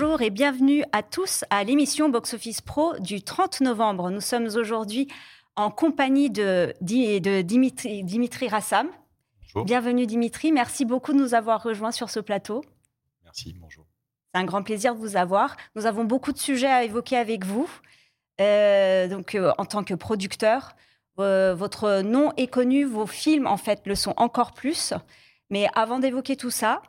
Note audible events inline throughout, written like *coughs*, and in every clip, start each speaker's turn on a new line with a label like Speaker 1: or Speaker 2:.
Speaker 1: Bonjour et bienvenue à tous à l'émission Box Office Pro du 30 novembre. Nous sommes aujourd'hui en compagnie de, de Dimitri, Dimitri Rassam.
Speaker 2: Bonjour.
Speaker 1: Bienvenue Dimitri, merci beaucoup de nous avoir rejoints sur ce plateau.
Speaker 2: Merci, bonjour.
Speaker 1: C'est un grand plaisir de vous avoir. Nous avons beaucoup de sujets à évoquer avec vous. Euh, donc, euh, en tant que producteur, euh, votre nom est connu, vos films en fait le sont encore plus. Mais avant d'évoquer tout ça,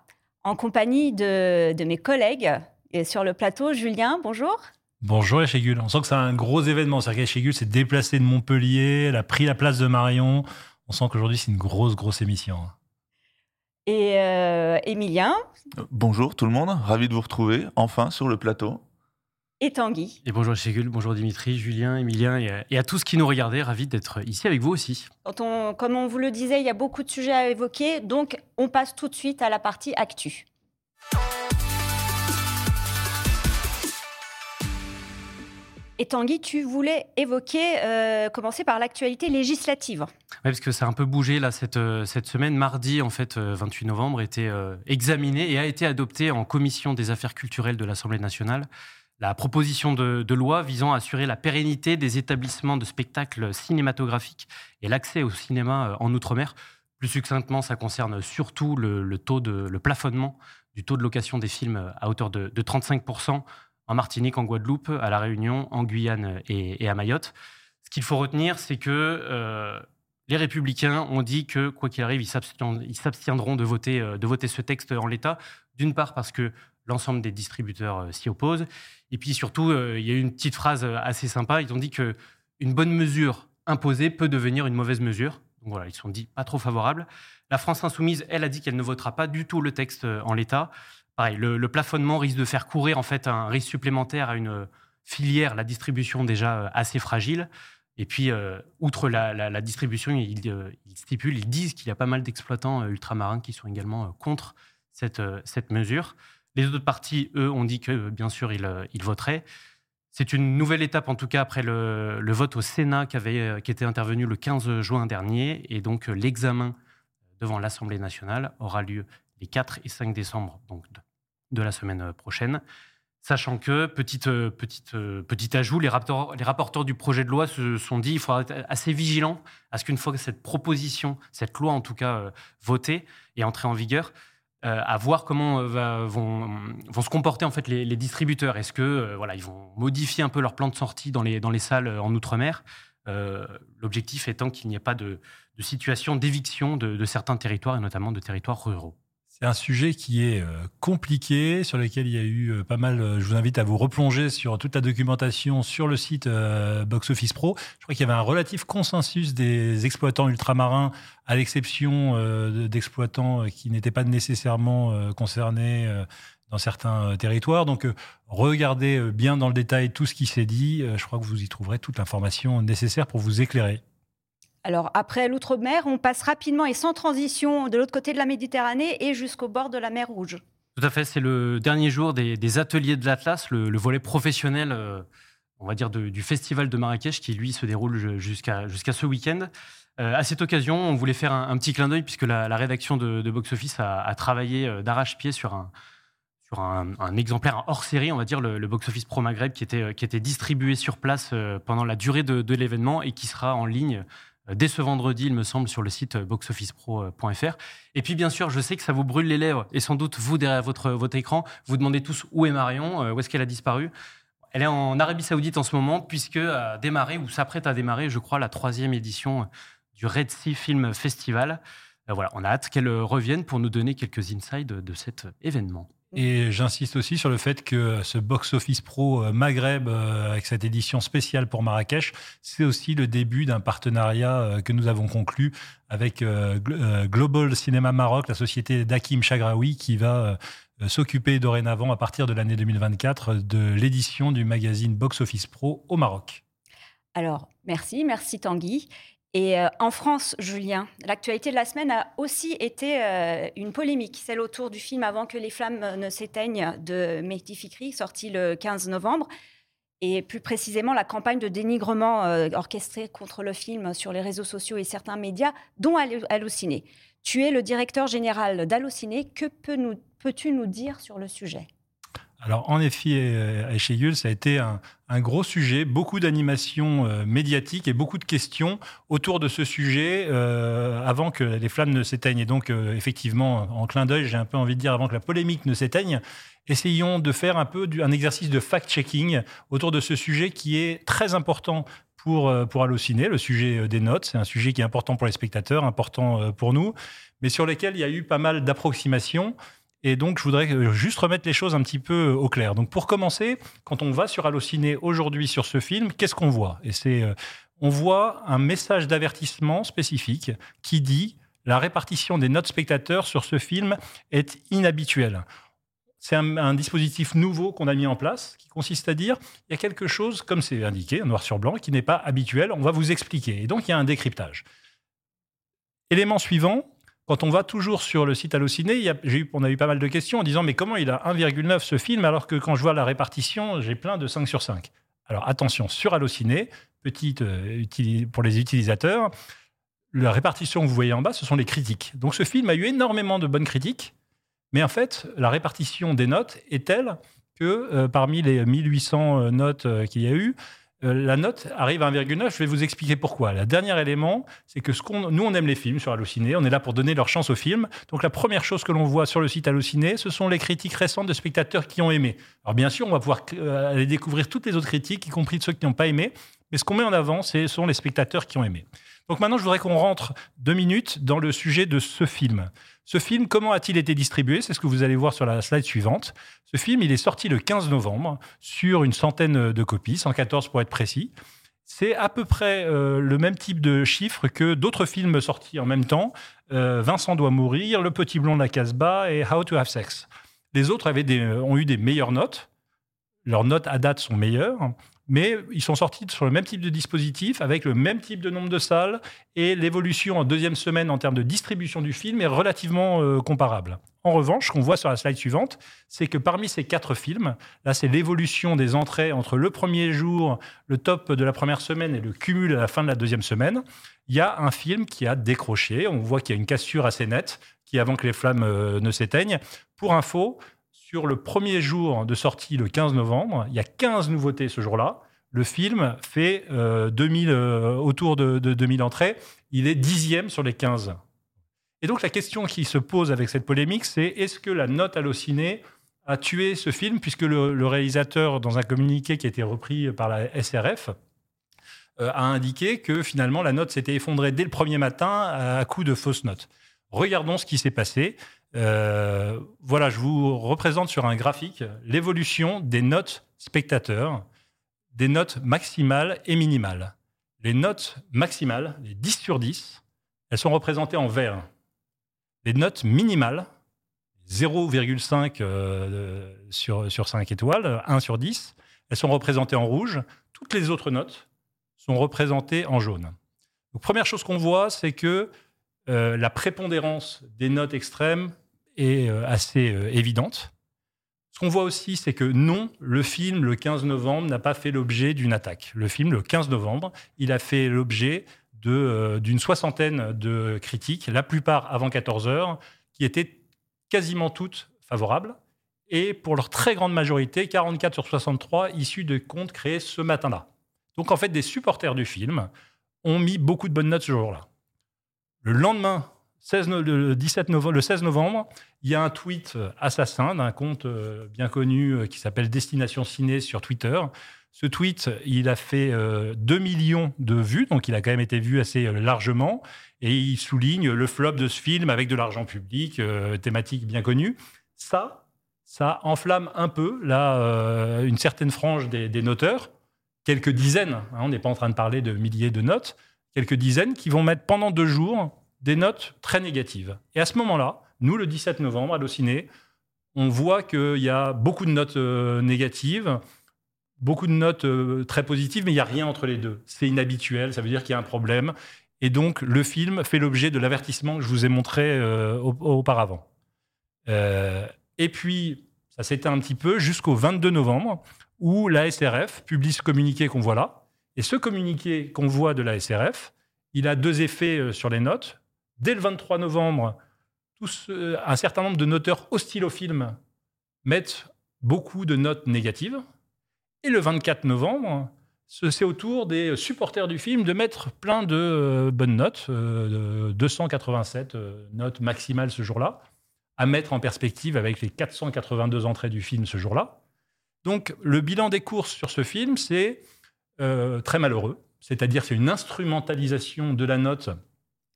Speaker 1: en compagnie de, de mes collègues et sur le plateau, Julien, bonjour.
Speaker 3: Bonjour Echegul. On sent que c'est un gros événement. C'est-à-dire qu'Echegul s'est déplacé de Montpellier, elle a pris la place de Marion. On sent qu'aujourd'hui, c'est une grosse, grosse émission.
Speaker 1: Et euh, Emilien.
Speaker 4: Bonjour tout le monde, ravi de vous retrouver enfin sur le plateau.
Speaker 1: Et Tanguy.
Speaker 5: Et bonjour Echegul, bonjour Dimitri, Julien, Emilien et à, et à tous qui nous regardaient. Ravi d'être ici avec vous aussi.
Speaker 1: Quand on, comme on vous le disait, il y a beaucoup de sujets à évoquer. Donc, on passe tout de suite à la partie actu. Et Tanguy, tu voulais évoquer, euh, commencer par l'actualité législative.
Speaker 5: Oui, parce que ça a un peu bougé là cette, euh, semaine. Mardi, en fait, euh, 28 novembre, était euh, examiné et a été adopté en commission des affaires culturelles de l'Assemblée nationale la proposition de, loi visant à assurer la pérennité des établissements de spectacles cinématographiques et l'accès au cinéma euh, en Outre-mer. Plus succinctement, ça concerne surtout le, taux de, le plafonnement du taux de location des films euh, à hauteur de 35% en Martinique, en Guadeloupe, à La Réunion, en Guyane et, à Mayotte. Ce qu'il faut retenir, c'est que euh, les Républicains ont dit que, quoi qu'il arrive, ils s'abstien- ils s'abstiendront de voter, euh, de voter ce texte en l'état. D'une part, parce que l'ensemble des distributeurs euh, s'y opposent. Et puis surtout, il y a eu une petite phrase assez sympa. Ils ont dit que une bonne mesure imposée peut devenir une mauvaise mesure. Donc voilà, ils se sont dit pas trop favorables. La France insoumise, elle, a dit qu'elle ne votera pas du tout le texte en l'état. Le, plafonnement risque de faire courir en fait un risque supplémentaire à une filière, la distribution déjà euh, assez fragile. Et puis, euh, outre la, distribution, ils euh, stipulent, ils disent qu'il y a pas mal d'exploitants ultramarins qui sont également contre cette, mesure. Les autres partis, eux, ont dit que, bien sûr, ils, voteraient. C'est une nouvelle étape, en tout cas, après le, vote au Sénat qui, avait, qui était intervenu le 15 juin dernier. Et donc, l'examen devant l'Assemblée nationale aura lieu les 4 et 5 décembre de, la semaine euh, prochaine. Sachant que, petite, euh, petite, euh, petit ajout, les rapporteurs, du projet de loi se sont dit qu'il faudra être assez vigilant à ce qu'une fois que cette proposition, cette loi en tout cas, votée et entrée en vigueur, à voir comment va- vont, vont se comporter en fait les, distributeurs. Est-ce que voilà, ils vont modifier un peu leur plan de sortie dans les, dans les salles en outre-mer? L'objectif étant qu'il n'y ait pas de, de situation d'éviction de, de certains territoires et notamment de territoires ruraux.
Speaker 3: C'est un sujet qui est euh, compliqué, sur lequel il y a eu euh, pas mal. euh, Je vous invite à vous replonger sur toute la documentation sur le site Box Office Pro. Je crois qu'il y avait un relatif consensus des exploitants ultramarins, à l'exception de- d'exploitants qui n'étaient pas nécessairement concernés dans certains territoires. Donc, regardez bien dans le détail tout ce qui s'est dit. Je crois que vous y trouverez toute l'information nécessaire pour vous éclairer.
Speaker 1: Alors, après l'outre-mer, on passe rapidement et sans transition de l'autre côté de la Méditerranée et jusqu'au bord de la mer Rouge.
Speaker 5: Tout à fait, c'est le dernier jour des, ateliers de l'Atlas, le, le volet professionnel, euh, on va dire, du festival de Marrakech qui, lui, se déroule ju- jusqu'à ce week-end. Euh, à cette occasion, on voulait faire un, petit clin d'œil puisque la, rédaction de, Box Office a, travaillé euh, d'arrache-pied sur un, exemplaire un hors-série, on va dire, le, le Box Office Pro Maghreb, qui était, distribué sur place pendant la durée de, l'événement et qui sera en ligne dès ce vendredi, il me semble, sur le site euh, boxofficepro.fr. Et puis, bien sûr, je sais que ça vous brûle les lèvres, et sans doute vous, derrière votre, votre écran, vous demandez tous où est Marion, euh, où est-ce qu'elle a disparu. Elle est en Arabie Saoudite en ce moment, puisque a démarré, ou s'apprête à démarrer, je crois, la troisième édition euh, du Red Sea Film Festival. Euh, voilà, on a hâte qu'elle euh, revienne pour nous donner quelques insights de, cet euh, événement.
Speaker 3: Et j'insiste aussi sur le fait que ce Box Office Pro euh, Maghreb, euh, avec cette édition spéciale pour Marrakech, c'est aussi le début d'un partenariat euh, que nous avons conclu avec Gl- Global Cinema Maroc, la société d'Hakim Chagraoui, qui va s'occuper dorénavant, à partir de l'année 2024, de l'édition du magazine Box Office Pro au Maroc.
Speaker 1: Alors, merci, merci Tanguy. Et euh, en France, Julien, l'actualité de la semaine a aussi été euh, une polémique, celle autour du film Avant que les flammes ne s'éteignent de Mehdi sorti le 15 novembre, et plus précisément la campagne de dénigrement euh, orchestrée contre le film sur les réseaux sociaux et certains médias, dont Allo- Allociné. Tu es le directeur général d'Allociné. Que peux-tu nous dire sur le sujet?
Speaker 3: Alors, en effet, à chez Yule, ça a été un, gros sujet, beaucoup d'animations euh, médiatiques et beaucoup de questions autour de ce sujet euh, avant que les flammes ne s'éteignent. Et donc, euh, effectivement, en clin d'œil, j'ai un peu envie de dire avant que la polémique ne s'éteigne, essayons de faire un peu un exercice de fact-checking autour de ce sujet qui est très important pour, pour Allociné, le sujet des notes. C'est un sujet qui est important pour les spectateurs, important pour nous, mais sur lequel il y a eu pas mal d'approximations. Et donc, je voudrais euh, juste remettre les choses un petit peu euh, au clair. Donc, pour commencer, quand on va sur Allociné aujourd'hui sur ce film, qu'est-ce qu'on voit? Et c'est, euh, on voit un message d'avertissement spécifique qui dit la répartition des notes spectateurs sur ce film est inhabituelle. C'est un, dispositif nouveau qu'on a mis en place qui consiste à dire il y a quelque chose, comme c'est indiqué, noir sur blanc, qui n'est pas habituel. On va vous expliquer. Et donc, il y a un décryptage. Élément suivant, quand on va toujours sur le site Allociné, eu, on a eu pas mal de questions en disant mais comment il a 1,9 ce film alors que quand je vois la répartition, j'ai plein de 5 sur 5. Alors attention, sur Allociné, petite euh, pour les utilisateurs, la répartition que vous voyez en bas, ce sont les critiques. Donc ce film a eu énormément de bonnes critiques, mais en fait, la répartition des notes est telle que euh, parmi les 1800 euh, notes qu'il y a eu, euh, la note arrive à 1,9. Je vais vous expliquer pourquoi. Le dernier élément, c'est que nous, on aime les films sur Allociné. On est là pour donner leur chance aux films. Donc, la première chose que l'on voit sur le site Allociné, ce sont les critiques récentes de spectateurs qui ont aimé. Alors, bien sûr, on va pouvoir euh, aller découvrir toutes les autres critiques, y compris de ceux qui n'ont pas aimé. Mais ce qu'on met en avant, ce sont les spectateurs qui ont aimé. Donc, maintenant, je voudrais qu'on rentre deux minutes dans le sujet de ce film. Ce film, comment a-t-il été distribué? C'est ce que vous allez voir sur la slide suivante. Ce film, il est sorti le 15 novembre sur une centaine de copies, 114 pour être précis. C'est à peu près euh, le même type de chiffre que d'autres films sortis en même temps. Euh, Vincent doit mourir, Le Petit Blond de la Casbah et How to Have Sex. Les autres avaient des, ont eu des meilleures notes. Leurs notes à date sont meilleures mais ils sont sortis sur le même type de dispositif, avec le même type de nombre de salles, et l'évolution en deuxième semaine en termes de distribution du film est relativement euh, comparable. En revanche, ce qu'on voit sur la slide suivante, c'est que parmi ces quatre films, là c'est l'évolution des entrées entre le premier jour, le top de la première semaine et le cumul à la fin de la deuxième semaine, il y a un film qui a décroché, on voit qu'il y a une cassure assez nette, qui avant que les flammes euh, ne s'éteignent. Pour info, sur le premier jour de sortie, le 15 novembre, il y a 15 nouveautés ce jour-là. Le film fait 2000, euh, euh, autour de, 2000 entrées. Il est dixième sur les 15. Et donc la question qui se pose avec cette polémique, c'est est-ce que la note hallucinée a tué ce film, puisque le, réalisateur, dans un communiqué qui a été repris par la SRF, euh, a indiqué que finalement la note s'était effondrée dès le premier matin à coup de fausses notes. Regardons ce qui s'est passé. Euh, voilà, je vous représente sur un graphique l'évolution des notes spectateurs, des notes maximales et minimales. Les notes maximales, les 10 sur 10, elles sont représentées en vert. Les notes minimales, 0,5 euh, sur, sur 5 étoiles, 1 sur 10, elles sont représentées en rouge. Toutes les autres notes sont représentées en jaune. Première chose qu'on voit, c'est que euh, la prépondérance des notes extrêmes est euh, assez euh, évidente. Ce qu'on voit aussi, c'est que non, le film, le 15 novembre, n'a pas fait l'objet d'une attaque. Le film, le 15 novembre, il a fait l'objet euh, d'une soixantaine de critiques, la plupart avant 14 heures, qui étaient quasiment toutes favorables, et pour leur très grande majorité, 44 sur 63, issus de comptes créés ce matin-là. Donc en fait, des supporters du film ont mis beaucoup de bonnes notes ce jour-là. Le lendemain, le, 17 novembre, le 16 novembre, il y a un tweet euh, assassin d'un compte euh, bien connu euh, qui s'appelle Destination Ciné sur Twitter. Ce tweet, il a fait 2 millions de vues, donc il a quand même été vu assez largement. Et il souligne le flop de ce film avec de l'argent public, thématique bien connue. Ça, ça enflamme un peu là, une certaine frange des, noteurs, quelques dizaines, hein, on n'est pas en train de parler de milliers de notes, quelques dizaines qui vont mettre pendant deux jours des notes très négatives. Et à ce moment-là, nous, le 17 novembre, à l'Ociné, on voit qu'il y a beaucoup de notes euh, négatives, beaucoup de notes euh, très positives, mais il n'y a rien entre les deux. C'est inhabituel, ça veut dire qu'il y a un problème. Et donc, le film fait l'objet de l'avertissement que je vous ai montré euh, auparavant. et puis, ça s'éteint un petit peu jusqu'au 22 novembre, où la SRF publie ce communiqué qu'on voit là. Et ce communiqué qu'on voit de la SRF, il a deux effets sur les notes. Dès le 23 novembre, un certain nombre de noteurs hostiles au film mettent beaucoup de notes négatives. Et le 24 novembre, c'est au tour des supporters du film de mettre plein de euh, bonnes notes, euh, de 287 euh, notes maximales ce jour-là, à mettre en perspective avec les 482 entrées du film ce jour-là. Donc le bilan des courses sur ce film, c'est très malheureux, c'est-à-dire c'est une instrumentalisation de la note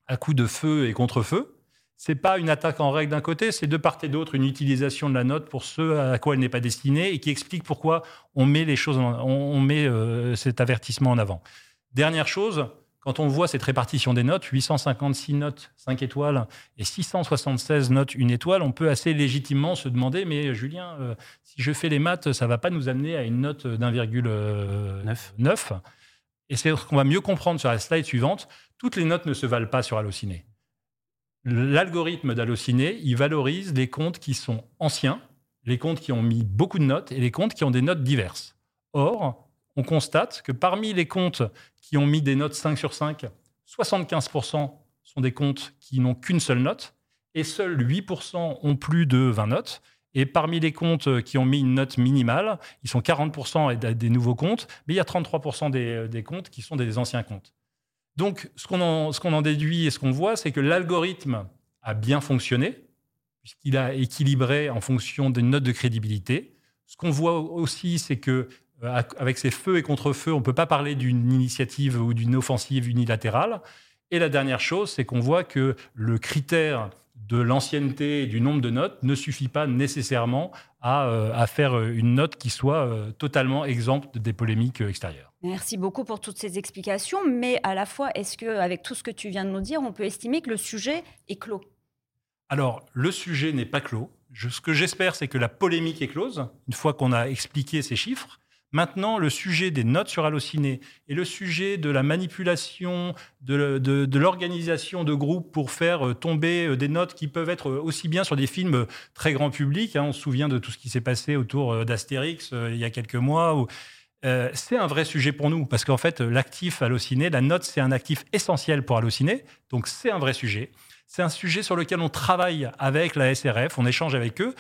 Speaker 3: à coup de feu et contre-feu c'est pas une attaque en règle d'un côté, c'est de part et d'autre une utilisation de la note pour ce à quoi elle n'est pas destinée et qui explique pourquoi on met les choses, on, met euh, cet avertissement en avant. Dernière chose, quand on voit cette répartition des notes, 856 notes 5 étoiles et 676 notes 1 étoile, on peut assez légitimement se demander, mais Julien, euh, si je fais les maths, ça va pas nous amener à une note d'1,9 Et c'est ce qu'on va mieux comprendre sur la slide suivante. Toutes les notes ne se valent pas sur Allociné l'algorithme d'Allociné, il valorise les comptes qui sont anciens, les comptes qui ont mis beaucoup de notes et les comptes qui ont des notes diverses. Or, on constate que parmi les comptes qui ont mis des notes 5 sur 5, 75% sont des comptes qui n'ont qu'une seule note et seuls 8% ont plus de 20 notes. Et parmi les comptes qui ont mis une note minimale, ils sont 40% des nouveaux comptes, mais il y a 33% des, des comptes qui sont des anciens comptes. Donc, ce qu'on en, déduit et ce qu'on voit, c'est que l'algorithme a bien fonctionné, puisqu'il a équilibré en fonction des notes de crédibilité. Ce qu'on voit aussi, c'est que euh, avec ces feux et contre-feux, on ne peut pas parler d'une initiative ou d'une offensive unilatérale. Et la dernière chose, c'est qu'on voit que le critère de l'ancienneté et du nombre de notes ne suffit pas nécessairement à, euh, faire une note qui soit euh, totalement exempte des polémiques extérieures.
Speaker 1: Merci beaucoup pour toutes ces explications, mais à la fois, est-ce que, avec tout ce que tu viens de nous dire, on peut estimer que le sujet est clos?
Speaker 3: Alors, le sujet n'est pas clos. ce que j'espère, c'est que la polémique est close, une fois qu'on a expliqué ces chiffres. Maintenant, le sujet des notes sur Allociné et le sujet de la manipulation, de, l'organisation de groupes pour faire euh, tomber euh, des notes qui peuvent être aussi bien sur des films très grand public. Hein. on se souvient de tout ce qui s'est passé autour euh, d'Astérix il y a quelques mois. Euh, c'est un vrai sujet pour nous, parce qu'en fait, l'actif Allociné, la note, c'est un actif essentiel pour Allociné, donc c'est un vrai sujet. C'est un sujet sur lequel on travaille avec la SRF, on échange avec eux.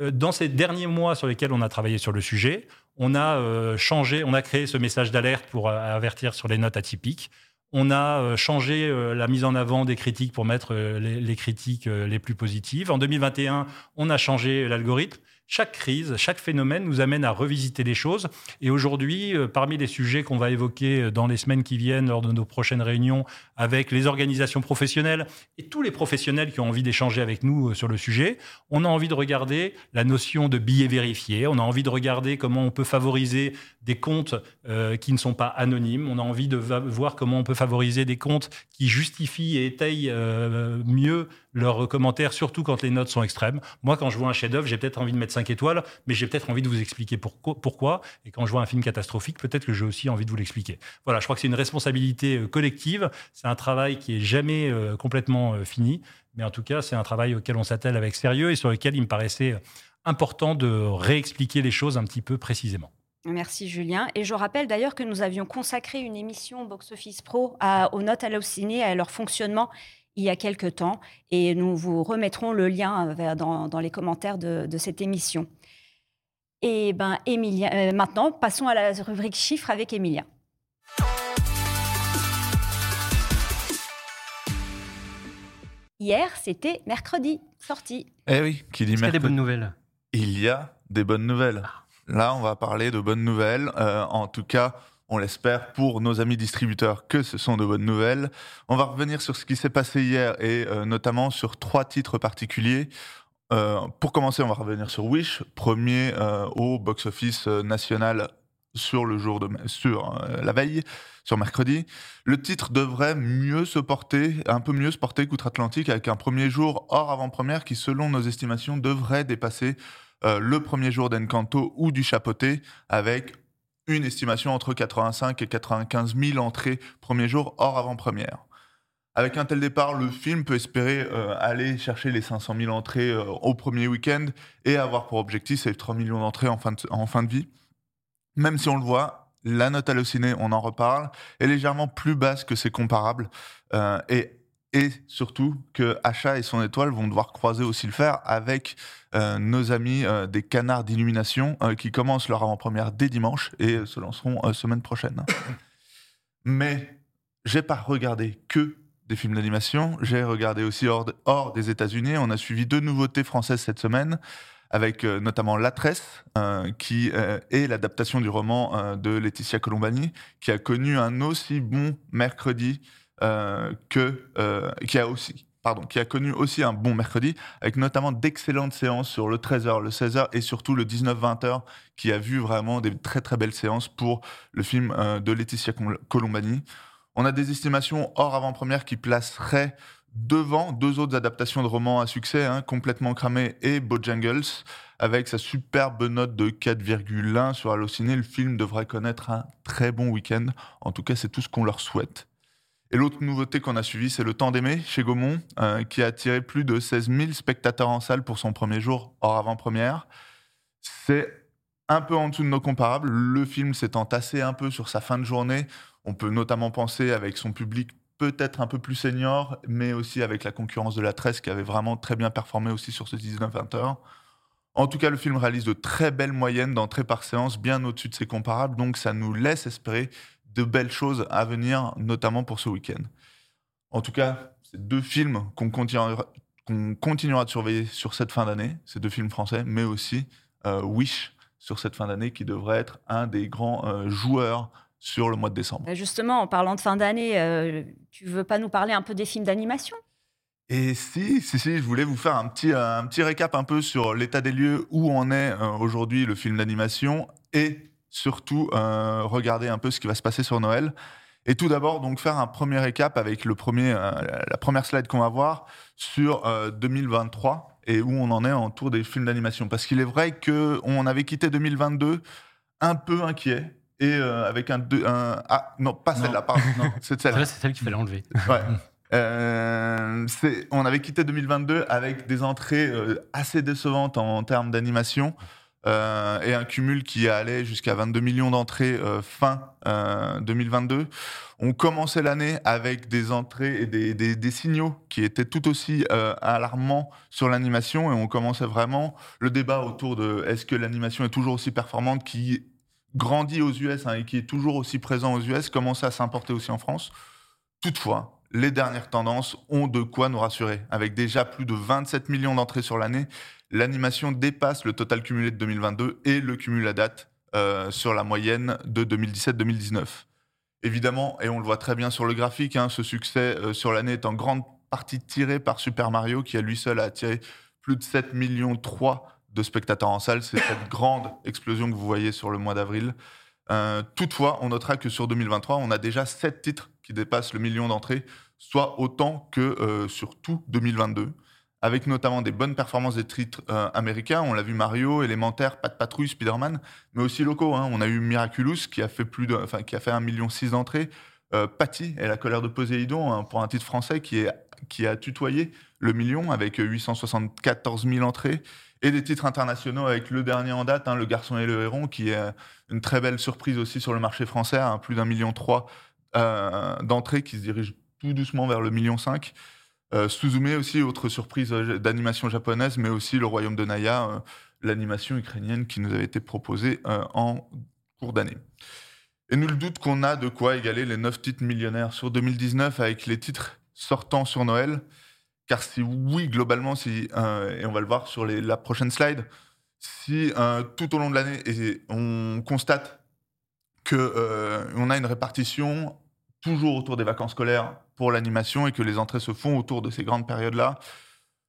Speaker 3: Euh, dans ces derniers mois sur lesquels on a travaillé sur le sujet, on a euh, changé, on a créé ce message d'alerte pour avertir sur les notes atypiques. On a changé la mise en avant des critiques pour mettre les critiques les plus positives. En 2021, on a changé l'algorithme chaque crise, chaque phénomène nous amène à revisiter les choses. Et aujourd'hui, euh, parmi les sujets qu'on va évoquer euh, dans les semaines qui viennent lors de nos prochaines réunions avec les organisations professionnelles et tous les professionnels qui ont envie d'échanger avec nous euh, sur le sujet, on a envie de regarder la notion de billets vérifiés, on a envie de regarder comment on peut favoriser des comptes qui ne sont pas anonymes, on a envie de voir comment on peut favoriser des comptes qui justifient et étayent mieux leurs commentaires, surtout quand les notes sont extrêmes. Moi, quand je vois un chef-d'œuvre, j'ai peut-être envie de mettre 5 étoiles, mais j'ai peut-être envie de vous expliquer pourquoi, Et quand je vois un film catastrophique, peut-être que j'ai aussi envie de vous l'expliquer. Voilà, je crois que c'est une responsabilité euh, collective. C'est un travail qui est jamais euh, complètement euh, fini, mais en tout cas, c'est un travail auquel on s'attelle avec sérieux et sur lequel il me paraissait important de réexpliquer les choses un petit peu précisément.
Speaker 1: Merci Julien. Et je rappelle d'ailleurs que nous avions consacré une émission Box Office Pro aux notes hallucinées, à leur fonctionnement il y a quelques temps et nous vous remettrons le lien euh, dans, les commentaires de, cette émission. Et ben, Emilia, euh, maintenant, passons à la rubrique chiffres avec Emilia. Hier, c'était mercredi, sorti.
Speaker 4: Eh oui, qui dit mercredi.
Speaker 5: Il y a des bonnes nouvelles?
Speaker 4: Il y a des bonnes nouvelles. Là, on va parler de bonnes nouvelles. Euh, en tout cas, on l'espère pour nos amis distributeurs que ce sont de bonnes nouvelles. On va revenir sur ce qui s'est passé hier et euh, notamment sur trois titres particuliers. Euh, pour commencer, on va revenir sur Wish, premier euh, au box-office national sur le jour de sur la veille, sur mercredi. Le titre devrait mieux se porter, un peu mieux se porter qu'outre-Atlantique, avec un premier jour hors avant-première qui, selon nos estimations, devrait dépasser le premier jour d'Encanto ou du Chapoté, avec une estimation entre 85 et 95 000 entrées premier jour hors avant-première. Avec un tel départ, le film peut espérer euh, aller chercher les 500 000 entrées euh, au premier week-end et avoir pour objectif ces 3 millions d'entrées en, fin de, vie. Même si on le voit, la note hallucinée, on en reparle, est légèrement plus basse que ses comparables. Euh, et et surtout que Achat et son étoile vont devoir croiser aussi le fer avec euh, nos amis euh, des Canards d'Illumination euh, qui commencent leur avant-première dès dimanche et se lanceront semaine prochaine. *coughs* Mais j'ai pas regardé que des films d'animation, j'ai regardé aussi hors, hors des États-Unis. On a suivi deux nouveautés françaises cette semaine avec notamment La Tresse, qui est l'adaptation du roman de Laetitia Colombani, qui a connu un aussi bon mercredi que, euh, qui, a aussi, pardon, qui a connu aussi un bon mercredi, avec notamment d'excellentes séances sur le 13h, le 16h et surtout le 19-20h, qui a vu vraiment des très très belles séances pour le film euh, de Laetitia Colombani. On a des estimations hors avant-première qui placeraient devant deux autres adaptations de romans à succès, hein, Complètement cramé et Bojangles, avec sa superbe note de 4,1 sur Allociné. Le film devrait connaître un très bon week-end. En tout cas, c'est tout ce qu'on leur souhaite. Et l'autre nouveauté qu'on a suivie, c'est Le Temps d'aimer chez Gaumont, euh, qui a attiré plus de 16 000 spectateurs en salle pour son premier jour hors avant-première. C'est un peu en dessous de nos comparables. Le film s'est entassé un peu sur sa fin de journée. On peut notamment penser avec son public peut-être un peu plus senior, mais aussi avec la concurrence de la 13 qui avait vraiment très bien performé aussi sur ce 19-20 heures. En tout cas, le film réalise de très belles moyennes d'entrée par séance, bien au-dessus de ses comparables, donc ça nous laisse espérer de belles choses à venir, notamment pour ce week-end. En tout cas, c'est deux films qu'on continuera, continuera, de surveiller sur cette fin d'année, ces deux films français, mais aussi euh, Wish sur cette fin d'année qui devrait être un des grands euh, joueurs sur le mois de décembre.
Speaker 1: Bah, justement, en parlant de fin d'année, euh, tu veux pas nous parler un peu des films d'animation?
Speaker 4: Et si, si, si, je voulais vous faire un petit, un petit récap un peu sur l'état des lieux, où en est aujourd'hui le film d'animation et surtout euh, regarder un peu ce qui va se passer sur Noël. Et tout d'abord, donc faire un premier récap avec le premier, euh, la première slide qu'on va voir sur 2023 euh, et où on en est en tour des films d'animation. Parce qu'il est vrai qu'on avait quitté 2022 un peu inquiet et avec un, ah non pas celle-là pardon *laughs*
Speaker 5: c'est celle-là c'est celle qu'il fallait enlever
Speaker 4: ouais. *laughs* on avait quitté 2022 avec des entrées assez décevantes en termes d'animation euh, et un cumul qui allait jusqu'à 22 millions d'entrées euh, fin 2022. Euh, on commençait l'année avec des entrées et des, signaux qui étaient tout aussi alarmants sur l'animation et on commençait vraiment le débat autour de est-ce que l'animation est toujours aussi performante qui grandit aux US hein, et qui est toujours aussi présent aux US commençait à s'importer aussi en France. Toutefois, les dernières tendances ont de quoi nous rassurer, avec déjà plus de 27 millions d'entrées sur l'année l'animation dépasse le total cumulé de 2022 et le cumul à date euh, sur la moyenne de 2017-2019. Évidemment, et on le voit très bien sur le graphique, hein, ce succès euh, sur l'année est en grande partie tiré par Super Mario, qui à lui seul a attiré plus de 7 millions 3 de spectateurs en salle. C'est cette grande explosion que vous voyez sur le mois d'avril. Euh, toutefois, on notera que sur 2023, on a déjà 7 titres qui dépassent le million d'entrées, soit autant que sur tout 2022 avec notamment des bonnes performances des titres euh, américains. On l'a vu Mario, Élémentaire, de patrouille, Spider-Man, mais aussi locaux. Hein. On a eu Miraculous qui a fait plus de, qui a fait 1,6 million d'entrées. Euh, Patty et la colère de Poséidon hein, pour un titre français qui, est, qui a tutoyé le million avec 874 000 entrées et des titres internationaux avec le dernier en date, hein, Le Garçon et le Héron, qui est une très belle surprise aussi sur le marché français, hein, plus d'un million trois euh, d'entrées qui se dirige tout doucement vers le million cinq. Euh, Suzume aussi, autre surprise euh, d'animation japonaise, mais aussi le royaume de Naya, euh, l'animation ukrainienne qui nous avait été proposée en cours d'année. Et nous le doute qu'on a de quoi égaler les 9 titres millionnaires sur 2019 avec les titres sortant sur Noël. Car si oui, globalement, si, et on va le voir sur la prochaine slide, si tout au long de l'année, on constate qu'on a une répartition toujours autour des vacances scolaires pour l'animation et que les entrées se font autour de ces grandes périodes-là.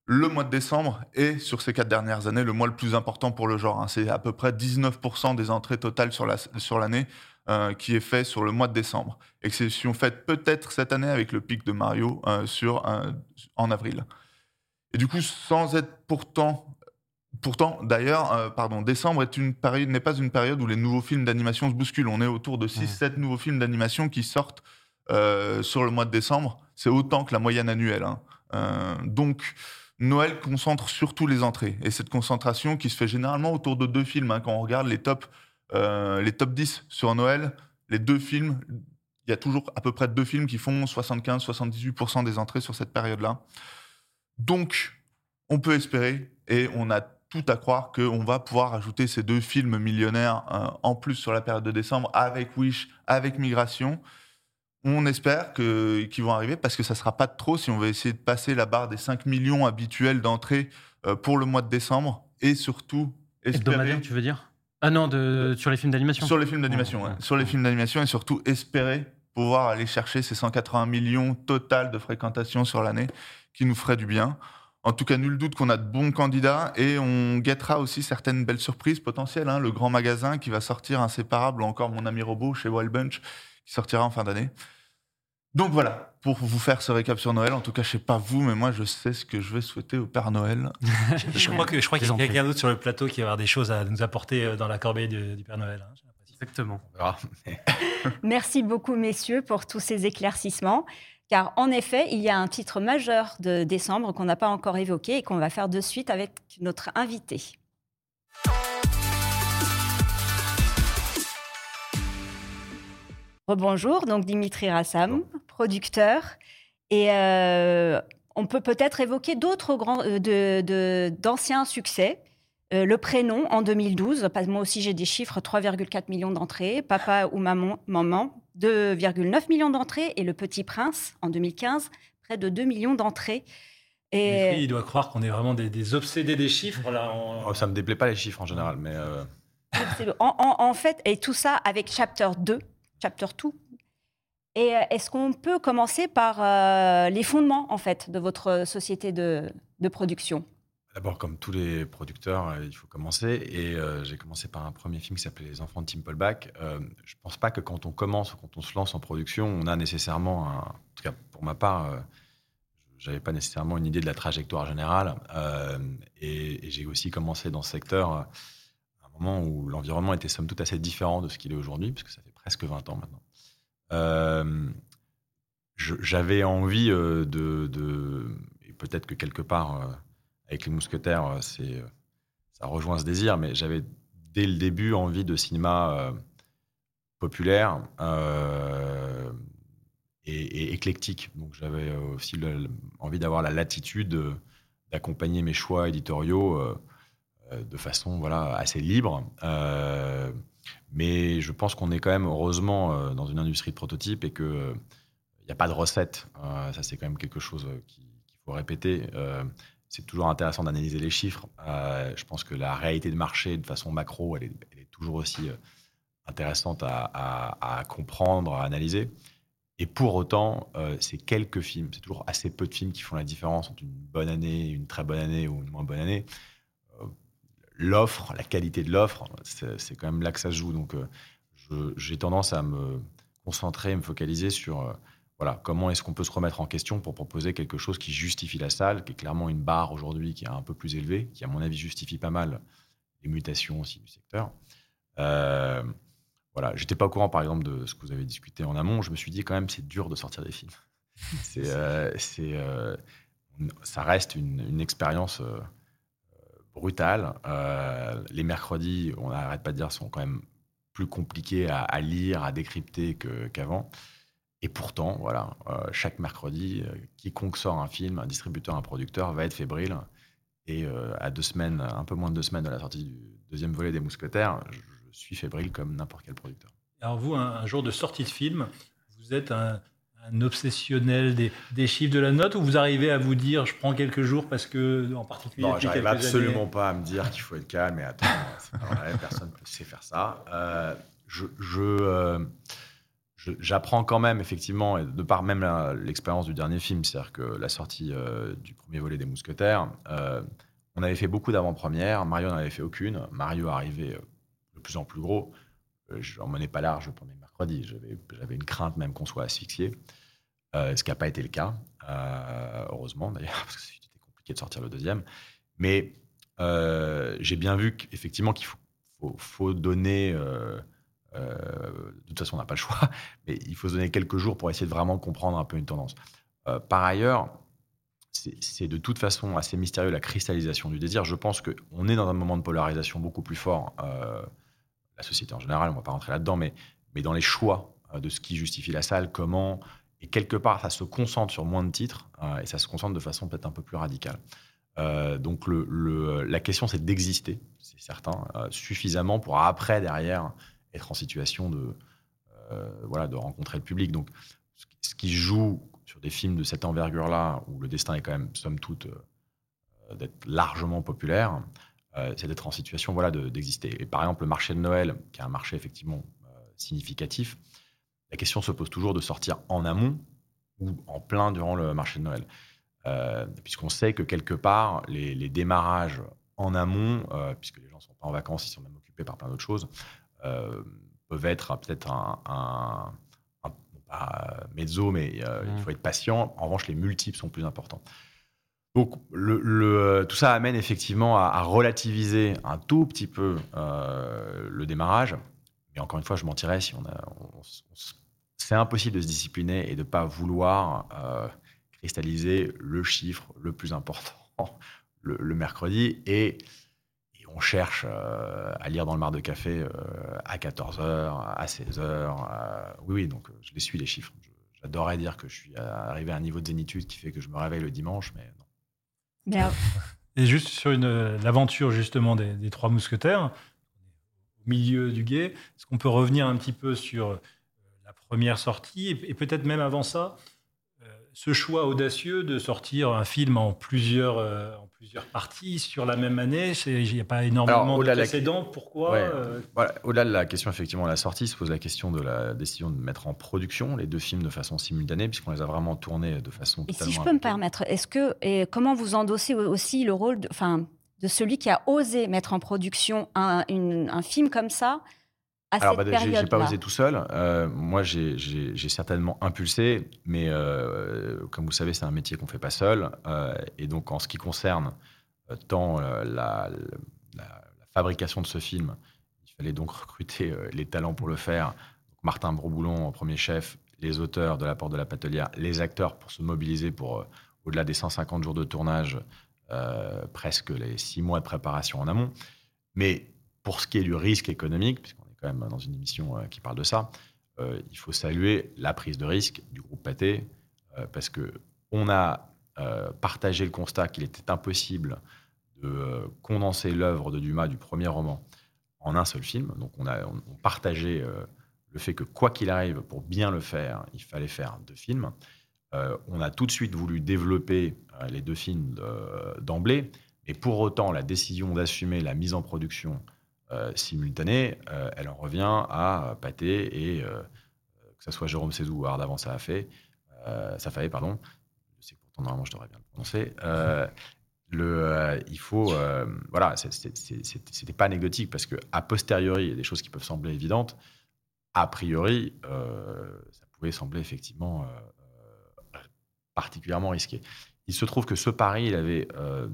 Speaker 4: Le mois de décembre est, sur ces quatre dernières années, le mois le plus important pour le genre. Hein. C'est à peu près 19% des entrées totales sur l'année sur euh, qui est fait sur le mois de décembre. Exception faite peut-être cette année avec le pic de Mario euh, sur, euh, en avril. Et du coup, sans être pourtant Pourtant, d'ailleurs, pardon, décembre est une période, n'est pas une période où les nouveaux films d'animation se bousculent. On est autour de 6-7 nouveaux films d'animation qui sortent sur le mois de décembre, c'est autant que la moyenne annuelle. Hein. Euh, donc, Noël concentre surtout les entrées. Et cette concentration qui se fait généralement autour de deux films. Hein. Quand on regarde les top, euh, les top 10 sur Noël, les deux films, il y a toujours à peu près deux films qui font 75-78% des entrées sur cette période-là. Donc, on peut espérer et on a tout à croire qu'on va pouvoir ajouter ces deux films millionnaires euh, en plus sur la période de décembre avec Wish, avec Migration. On espère qu'ils vont arriver parce que ça sera pas trop si on veut essayer de passer la barre des 5 millions habituels d'entrées euh, pour le mois de décembre et surtout
Speaker 5: espérer. tu veux dire? Ah non, de, sur les films d'animation.
Speaker 4: Sur les films d'animation, sur les films d'animation et surtout espérer pouvoir aller chercher ces 180 millions total de fréquentation sur l'année qui nous ferait du bien. En tout cas, nul doute qu'on a de bons candidats et on guettera aussi certaines belles surprises potentielles. Hein. Le grand magasin qui va sortir inséparable, ou encore mon ami robot chez Wild Bunch qui sortira en fin d'année. Donc voilà, pour vous faire ce récap sur Noël. En tout cas, je sais pas vous, mais moi, je sais ce que je vais souhaiter au Père Noël. *laughs*
Speaker 3: je crois que je crois qu'il y a quelqu'un d'autre sur le plateau qui va avoir des choses à nous apporter euh, dans la corbeille du, Père Noël. Hein,
Speaker 5: Exactement. *laughs*
Speaker 1: Merci beaucoup, messieurs, pour tous ces éclaircissements. Car en effet, il y a un titre majeur de décembre qu'on n'a pas encore évoqué et qu'on va faire de suite avec notre invité. Bonjour, donc Dimitri Rassam, producteur. Et euh, on peut peut-être évoquer d'autres grands, euh, d'anciens succès. Euh, le prénom en 2012, moi aussi j'ai des chiffres, 3,4 millions d'entrées. Papa ou maman, maman 2,9 millions d'entrées. Et Le Petit Prince en 2015, près de 2 millions d'entrées.
Speaker 3: Et... il doit croire qu'on est vraiment des, obsédés des chiffres. Là,
Speaker 2: oh, ça me déplaît pas les chiffres en général, mais.
Speaker 1: En, en, fait, et tout ça avec Chapter 2, Chapter 2. Et euh, est-ce qu'on peut commencer par euh, les fondements, en fait, de votre société de, production?
Speaker 2: D'abord, comme tous les producteurs, euh, il faut commencer. Et j'ai commencé par un premier film qui s'appelait Les Enfants de Tim Paulbach. je ne pense pas que quand on commence ou quand on se lance en production, on a nécessairement, en tout cas pour ma part, je n'avais pas nécessairement une idée de la trajectoire générale. et, et j'ai aussi commencé dans ce secteur à un moment où l'environnement était somme toute assez différent de ce qu'il est aujourd'hui, puisque ça fait presque 20 ans maintenant. Euh, j'avais envie euh, de, peut-être que quelque part, euh, avec les mousquetaires, ça rejoint ce désir, mais j'avais dès le début envie de cinéma populaire et, éclectique. Donc j'avais aussi envie d'avoir la latitude d'accompagner mes choix éditoriaux de façon voilà, assez libre. Mais je pense qu'on est quand même, heureusement, euh, dans une industrie de prototypes et qu'il n'y euh, a pas de recette. Euh, ça, c'est quand même quelque chose qu'il faut répéter. c'est toujours intéressant d'analyser les chiffres. je pense que la réalité de marché, de façon macro, elle est, toujours aussi intéressante à, comprendre, à analyser. Et pour autant, c'est quelques films, c'est toujours assez peu de films qui font la différence entre une bonne année, une très bonne année ou une moins bonne année l'offre, la qualité de l'offre, c'est quand même là que ça se joue. Donc, euh, j'ai tendance à me concentrer, me focaliser sur euh, voilà, comment est-ce qu'on peut se remettre en question pour proposer quelque chose qui justifie la salle, qui est clairement une barre aujourd'hui qui est un peu plus élevée, qui, à mon avis, justifie pas mal les mutations aussi du secteur. Euh, voilà, j'étais pas au courant, par exemple, de ce que vous avez discuté en amont. Je me suis dit, quand même, c'est dur de sortir des films. *laughs* c'est, ça reste une, une expérience brutal. Euh, les mercredis, on n'arrête pas de dire, sont quand même plus compliqués à, lire, à décrypter qu'avant. et pourtant, voilà, euh, chaque mercredi, euh, quiconque sort un film, un distributeur, un producteur, va être fébrile. Et à deux semaines, un peu moins de deux semaines de la sortie du deuxième volet des Mousquetaires, je, suis fébrile comme n'importe quel producteur.
Speaker 3: Alors vous, un, jour de sortie de film, vous êtes un, un obsessionnel des, chiffres de la note ou vous arrivez à vous dire je prends quelques jours parce que en particulier
Speaker 2: Non, j'arrive absolument pas à me dire qu'il faut être calme et attends, personne ne sait faire ça. Euh, je, euh, je, j'apprends quand même effectivement, de par même l'expérience du dernier film, c'est-à-dire que la sortie euh, du premier volet des Mousquetaires, on avait fait beaucoup d'avant-premières, Mario n'en avait fait aucune, Mario arrivait de plus en plus gros, je n'en menais pas large pour mes j'avais une crainte même qu'on soit asphyxié, euh, ce qui n'a pas été le cas, euh, heureusement d'ailleurs, *laughs* parce que c'était compliqué de sortir le deuxième. Mais euh, j'ai bien vu qu'effectivement qu'il faut, faut, donner. de toute façon, on n'a pas le choix, *laughs* mais il faut se donner quelques jours pour essayer de vraiment comprendre un peu une tendance. par ailleurs, c'est de toute façon assez mystérieux la cristallisation du désir. Je pense qu'on est dans un moment de polarisation beaucoup plus fort. la société en général, on ne va pas rentrer là-dedans, mais mais dans les choix de ce qui justifie la salle, comment, et quelque part, ça se concentre sur moins de titres et ça se concentre de façon peut-être un peu plus radicale. donc le, la question, c'est d'exister, c'est certain, suffisamment pour après, derrière, être en situation de, voilà, de rencontrer le public. Donc ce qui joue sur des films de cette envergure-là, où le destin est quand même, somme toute, euh, d'être largement populaire, euh, c'est d'être en situation voilà, d'exister. et par exemple, le marché de Noël, qui est un marché effectivement euh, significatif, la question se pose toujours de sortir en amont ou en plein durant le marché de Noël. Puisqu'on sait que quelque part, les, démarrages en amont, puisque les gens ne sont pas en vacances, ils sont même occupés par plein d'autres choses, peuvent être peut-être un pas mezzo, mais euh, il mmh. faut être patient. En revanche, les multiples sont plus importants. Donc, le, euh, tout ça amène effectivement à, relativiser un tout petit peu euh, le démarrage. Mais encore une fois, je mentirais si on a. c'est impossible de se discipliner et de ne pas vouloir cristalliser le chiffre le plus important *laughs* le, le mercredi. Et on cherche euh, à lire dans le mar de café euh, à 14h, à 16h. Oui, oui, donc euh, je les suis, les chiffres. J'adorerais dire que je suis arrivé à un niveau de zénitude qui fait que je me réveille le dimanche, mais non.
Speaker 3: Et juste sur l'aventure justement des, trois mousquetaires, milieu du guet, est-ce qu'on peut revenir un petit peu sur la première sortie et peut-être même avant ça ce choix audacieux de sortir un film en plusieurs, euh, en plusieurs parties sur la même année, il n'y a pas énormément de précédents. Pourquoi
Speaker 2: euh? Au-delà de la question effectivement de la sortie, se pose la question de la décision de mettre en production les deux films de façon simultanée, puisqu'on les a vraiment tournés de façon
Speaker 1: et Si je peux me permettre, est-ce que et comment vous endossez aussi le rôle, de, de celui qui a osé mettre en production un, un film comme ça alors, bah,
Speaker 2: j'ai pas osé tout seul. Euh, moi, j'ai certainement impulsé, mais euh, comme vous savez, c'est un métier qu'on fait pas seul. Euh, et donc, en ce qui concerne tant la, fabrication de ce film, il fallait donc recruter les talents pour le faire. Martin Broboulon en premier chef, les auteurs de La Porte de la Patelière, les acteurs pour se mobiliser pour au-delà des 150 jours de tournage, presque les six mois de préparation en amont. Mais pour ce qui est du risque économique, puisqu'on quand même dans une émission euh, qui parle de ça, euh, il faut saluer la prise de risque du groupe Pathé, euh, parce que on a partagé le constat qu'il était impossible de condenser l'œuvre de Dumas du premier roman en un seul film. Donc on a partagé le fait que quoi qu'il arrive, pour bien le faire, il fallait faire deux films. On a tout de suite voulu développer les deux films d'emblée, mais pour autant, la décision d'assumer la mise en production euh, simultanée, euh, elle en revient à Pathé et euh, que ce soit Jérôme Cézou ou Ardavant ça a fait, ça fait, pardon. Je sais pourtant normalement je devrais bien le prononcer. le, il faut, voilà, c'était pas anecdotique parce que a posteriori, il y a des choses qui peuvent sembler évidentes. A priori, ça pouvait sembler effectivement particulièrement risqué. Il se trouve que ce pari, il avait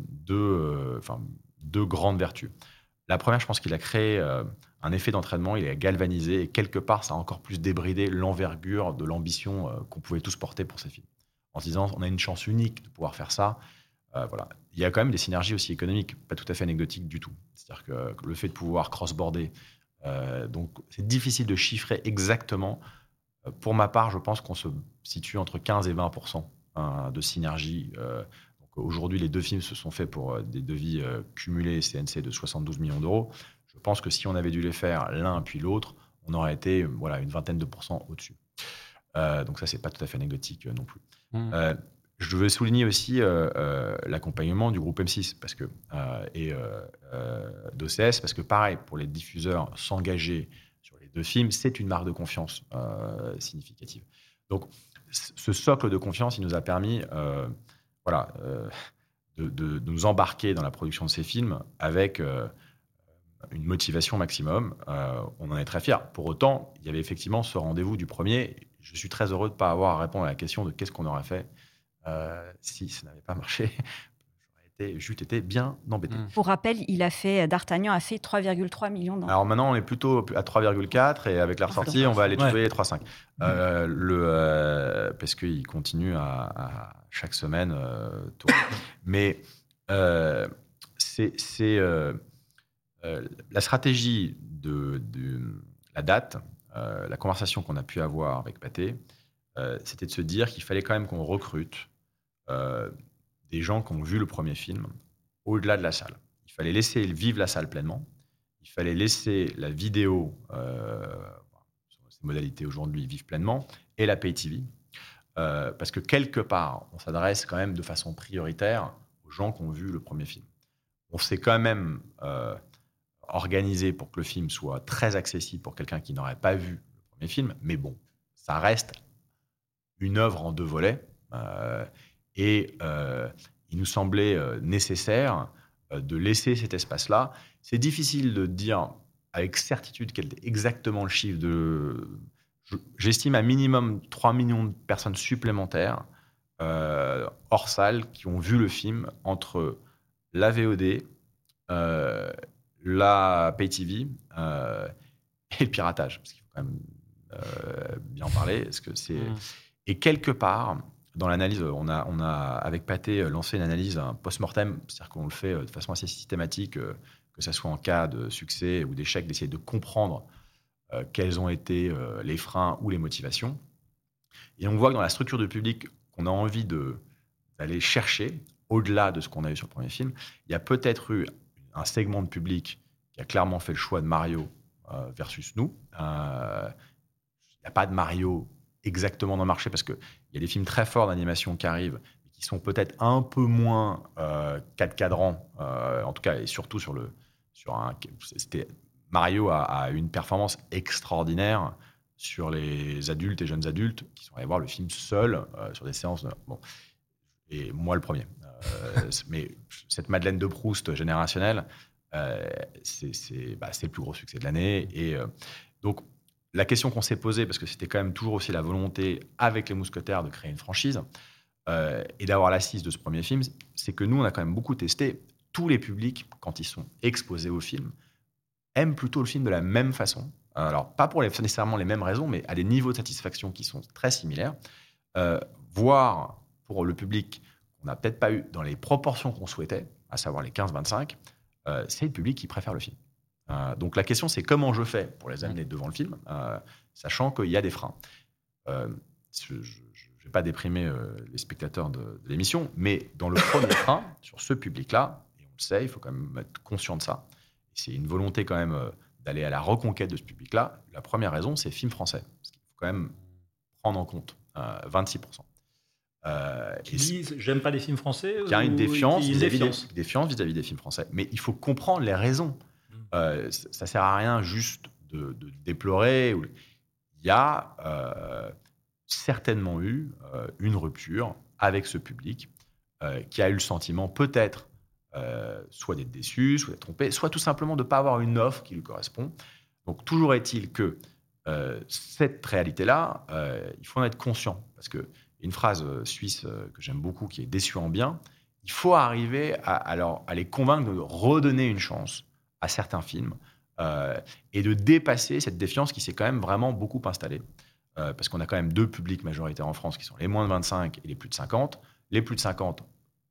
Speaker 2: deux, enfin, deux grandes vertus. La première, je pense qu'il a créé euh, un effet d'entraînement, il a galvanisé et quelque part, ça a encore plus débridé l'envergure de l'ambition euh, qu'on pouvait tous porter pour ces films. En se disant, on a une chance unique de pouvoir faire ça. Euh, voilà. Il y a quand même des synergies aussi économiques, pas tout à fait anecdotiques du tout. C'est-à-dire que le fait de pouvoir cross-border, donc c'est difficile de chiffrer exactement. Pour ma part, je pense qu'on se situe entre 15 et 20 hein, de synergie Aujourd'hui, les deux films se sont faits pour euh, des devis euh, cumulés CNC de 72 millions d'euros. Je pense que si on avait dû les faire l'un puis l'autre, on aurait été voilà, une vingtaine de pourcents au-dessus. Euh, donc ça, c'est pas tout à fait anecdotique non plus. Mmh. je veux souligner aussi l'accompagnement du groupe M6 parce que, et d'OCS, parce que pareil, pour les diffuseurs s'engager sur les deux films, c'est une marque de confiance significative. Donc ce socle de confiance, il nous a permis voilà, euh, de, nous embarquer dans la production de ces films avec euh, une motivation maximum. Euh, on en est très fiers. Pour autant, il y avait effectivement ce rendez-vous du premier. Je suis très heureux de ne pas avoir à répondre à la question de qu'est-ce qu'on aurait fait si ça n'avait pas marché. Été bien embêté.
Speaker 1: Mmh. Pour rappel, il a fait D'Artagnan a fait 3,3 millions d'euros.
Speaker 2: Alors maintenant, on est plutôt à 3,4 et avec la ressortie, on va aller tutoyer les 3,5. le parce qu'il continue à chaque semaine. Euh, *laughs* Mais euh, c'est euh, la stratégie de, la date la conversation qu'on a pu avoir avec Pathé, c'était de se dire qu'il fallait quand même qu'on recrute des gens qui ont vu le premier film au-delà de la salle. Il fallait laisser vivre la salle pleinement. Il fallait laisser la vidéo, euh, ses modalités aujourd'hui, vivre pleinement, et la pay TV. Euh, parce que quelque part, on s'adresse quand même de façon prioritaire aux gens qui ont vu le premier film. On s'est quand même euh, organisé pour que le film soit très accessible pour quelqu'un qui n'aurait pas vu le premier film, mais bon, ça reste une œuvre en deux volets. Euh, et euh, il nous semblait euh, nécessaire euh, de laisser cet espace-là. C'est difficile de dire avec certitude quel est exactement le chiffre de. J'estime à minimum 3 millions de personnes supplémentaires hors salle qui ont vu le film entre la VOD, la Pay TV et le piratage. Parce qu'il faut quand même bien en parler. Parce que c'est... Mmh. Et quelque part, dans l'analyse, on a, on a, avec Pathé, euh, lancé une analyse post-mortem, c'est-à-dire qu'on le fait euh, de façon assez systématique, euh, que ce soit en cas de succès ou d'échec, d'essayer de comprendre quels ont été les freins ou les motivations. Et on voit que dans la structure de public qu'on a envie d'aller chercher, au-delà de ce qu'on a eu sur le premier film, il y a peut-être eu un segment de public qui a clairement fait le choix de Mario versus nous. Il n'y a pas de Mario exactement dans le marché parce qu'il y a des films très forts d'animation qui arrivent, qui sont peut-être un peu moins euh, quatre cadrans, euh, en tout cas, et surtout sur le. Sur un, Mario a, une performance extraordinaire sur les adultes et jeunes adultes qui sont allés voir le film seul euh, sur des séances. bon, et moi le premier. *laughs* Mais cette Madeleine de Proust générationnelle, c'est, bah, le plus gros succès de l'année. Et donc, la question qu'on s'est posée, parce que c'était quand même toujours aussi la volonté avec les mousquetaires de créer une franchise euh, et d'avoir l'assise de ce premier film, c'est que nous, on a quand même beaucoup testé. Tous les publics, quand ils sont exposés au film, aiment plutôt le film de la même façon. Alors, pas pour nécessairement les mêmes raisons, mais à des niveaux de satisfaction qui sont très similaires. Euh, voire pour le public qu'on n'a peut-être pas eu dans les proportions qu'on souhaitait, à savoir les 15-25, euh, c'est le public qui préfère le film. Euh, donc la question, c'est comment je fais pour les amener devant le film, euh, sachant qu'il y a des freins. Euh, je ne vais pas déprimer les spectateurs de, l'émission, mais dans le premier *coughs* frein, sur ce public-là, et on le sait, il faut quand même être conscient de ça, c'est une volonté quand même d'aller à la reconquête de ce public-là. La première raison, c'est film français. Parce qu'il faut quand même prendre en compte 26%.
Speaker 3: Euh, qui disent j'aime pas les films français
Speaker 2: Il y a une défiance vis-à-vis des, vis des, films français. Mais il faut comprendre les raisons. Euh, ça sert à rien juste de, déplorer. Il y a euh, certainement eu euh, une rupture avec ce public qui a eu le sentiment peut-être soit d'être déçu, soit d'être trompé, soit tout simplement de ne pas avoir une offre qui lui correspond. Donc toujours est-il que cette réalité-là, il faut en être conscient. Parce que une phrase suisse que j'aime beaucoup, qui est déçu en bien, il faut arriver à, à les convaincre de redonner une chance à certains films euh, et de dépasser cette défiance qui s'est quand même vraiment beaucoup installée. Euh, parce qu'on a quand même deux publics majoritaires en France qui sont les moins de 25 et les plus de 50. Les plus de 50,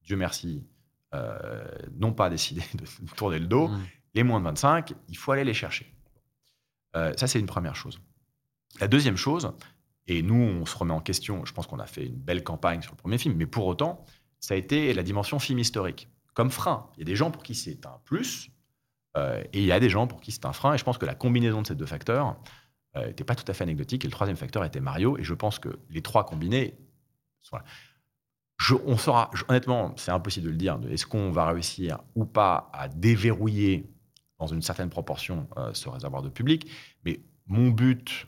Speaker 2: Dieu merci, euh, n'ont pas décidé *laughs* de tourner le dos. Mmh. Les moins de 25, il faut aller les chercher. ça, c'est une première chose. La deuxième chose, et nous, on se remet en question, je pense qu'on a fait une belle campagne sur le premier film, mais pour autant, ça a été la dimension film historique. Comme frein, il y a des gens pour qui c'est un plus, euh, et il y a des gens pour qui c'est un frein. Et je pense que la combinaison de ces deux facteurs n'était euh, pas tout à fait anecdotique. Et le troisième facteur était Mario. Et je pense que les trois combinés, on saura, honnêtement, c'est impossible de le dire. Est-ce qu'on va réussir ou pas à déverrouiller dans une certaine proportion euh, ce réservoir de public Mais mon but,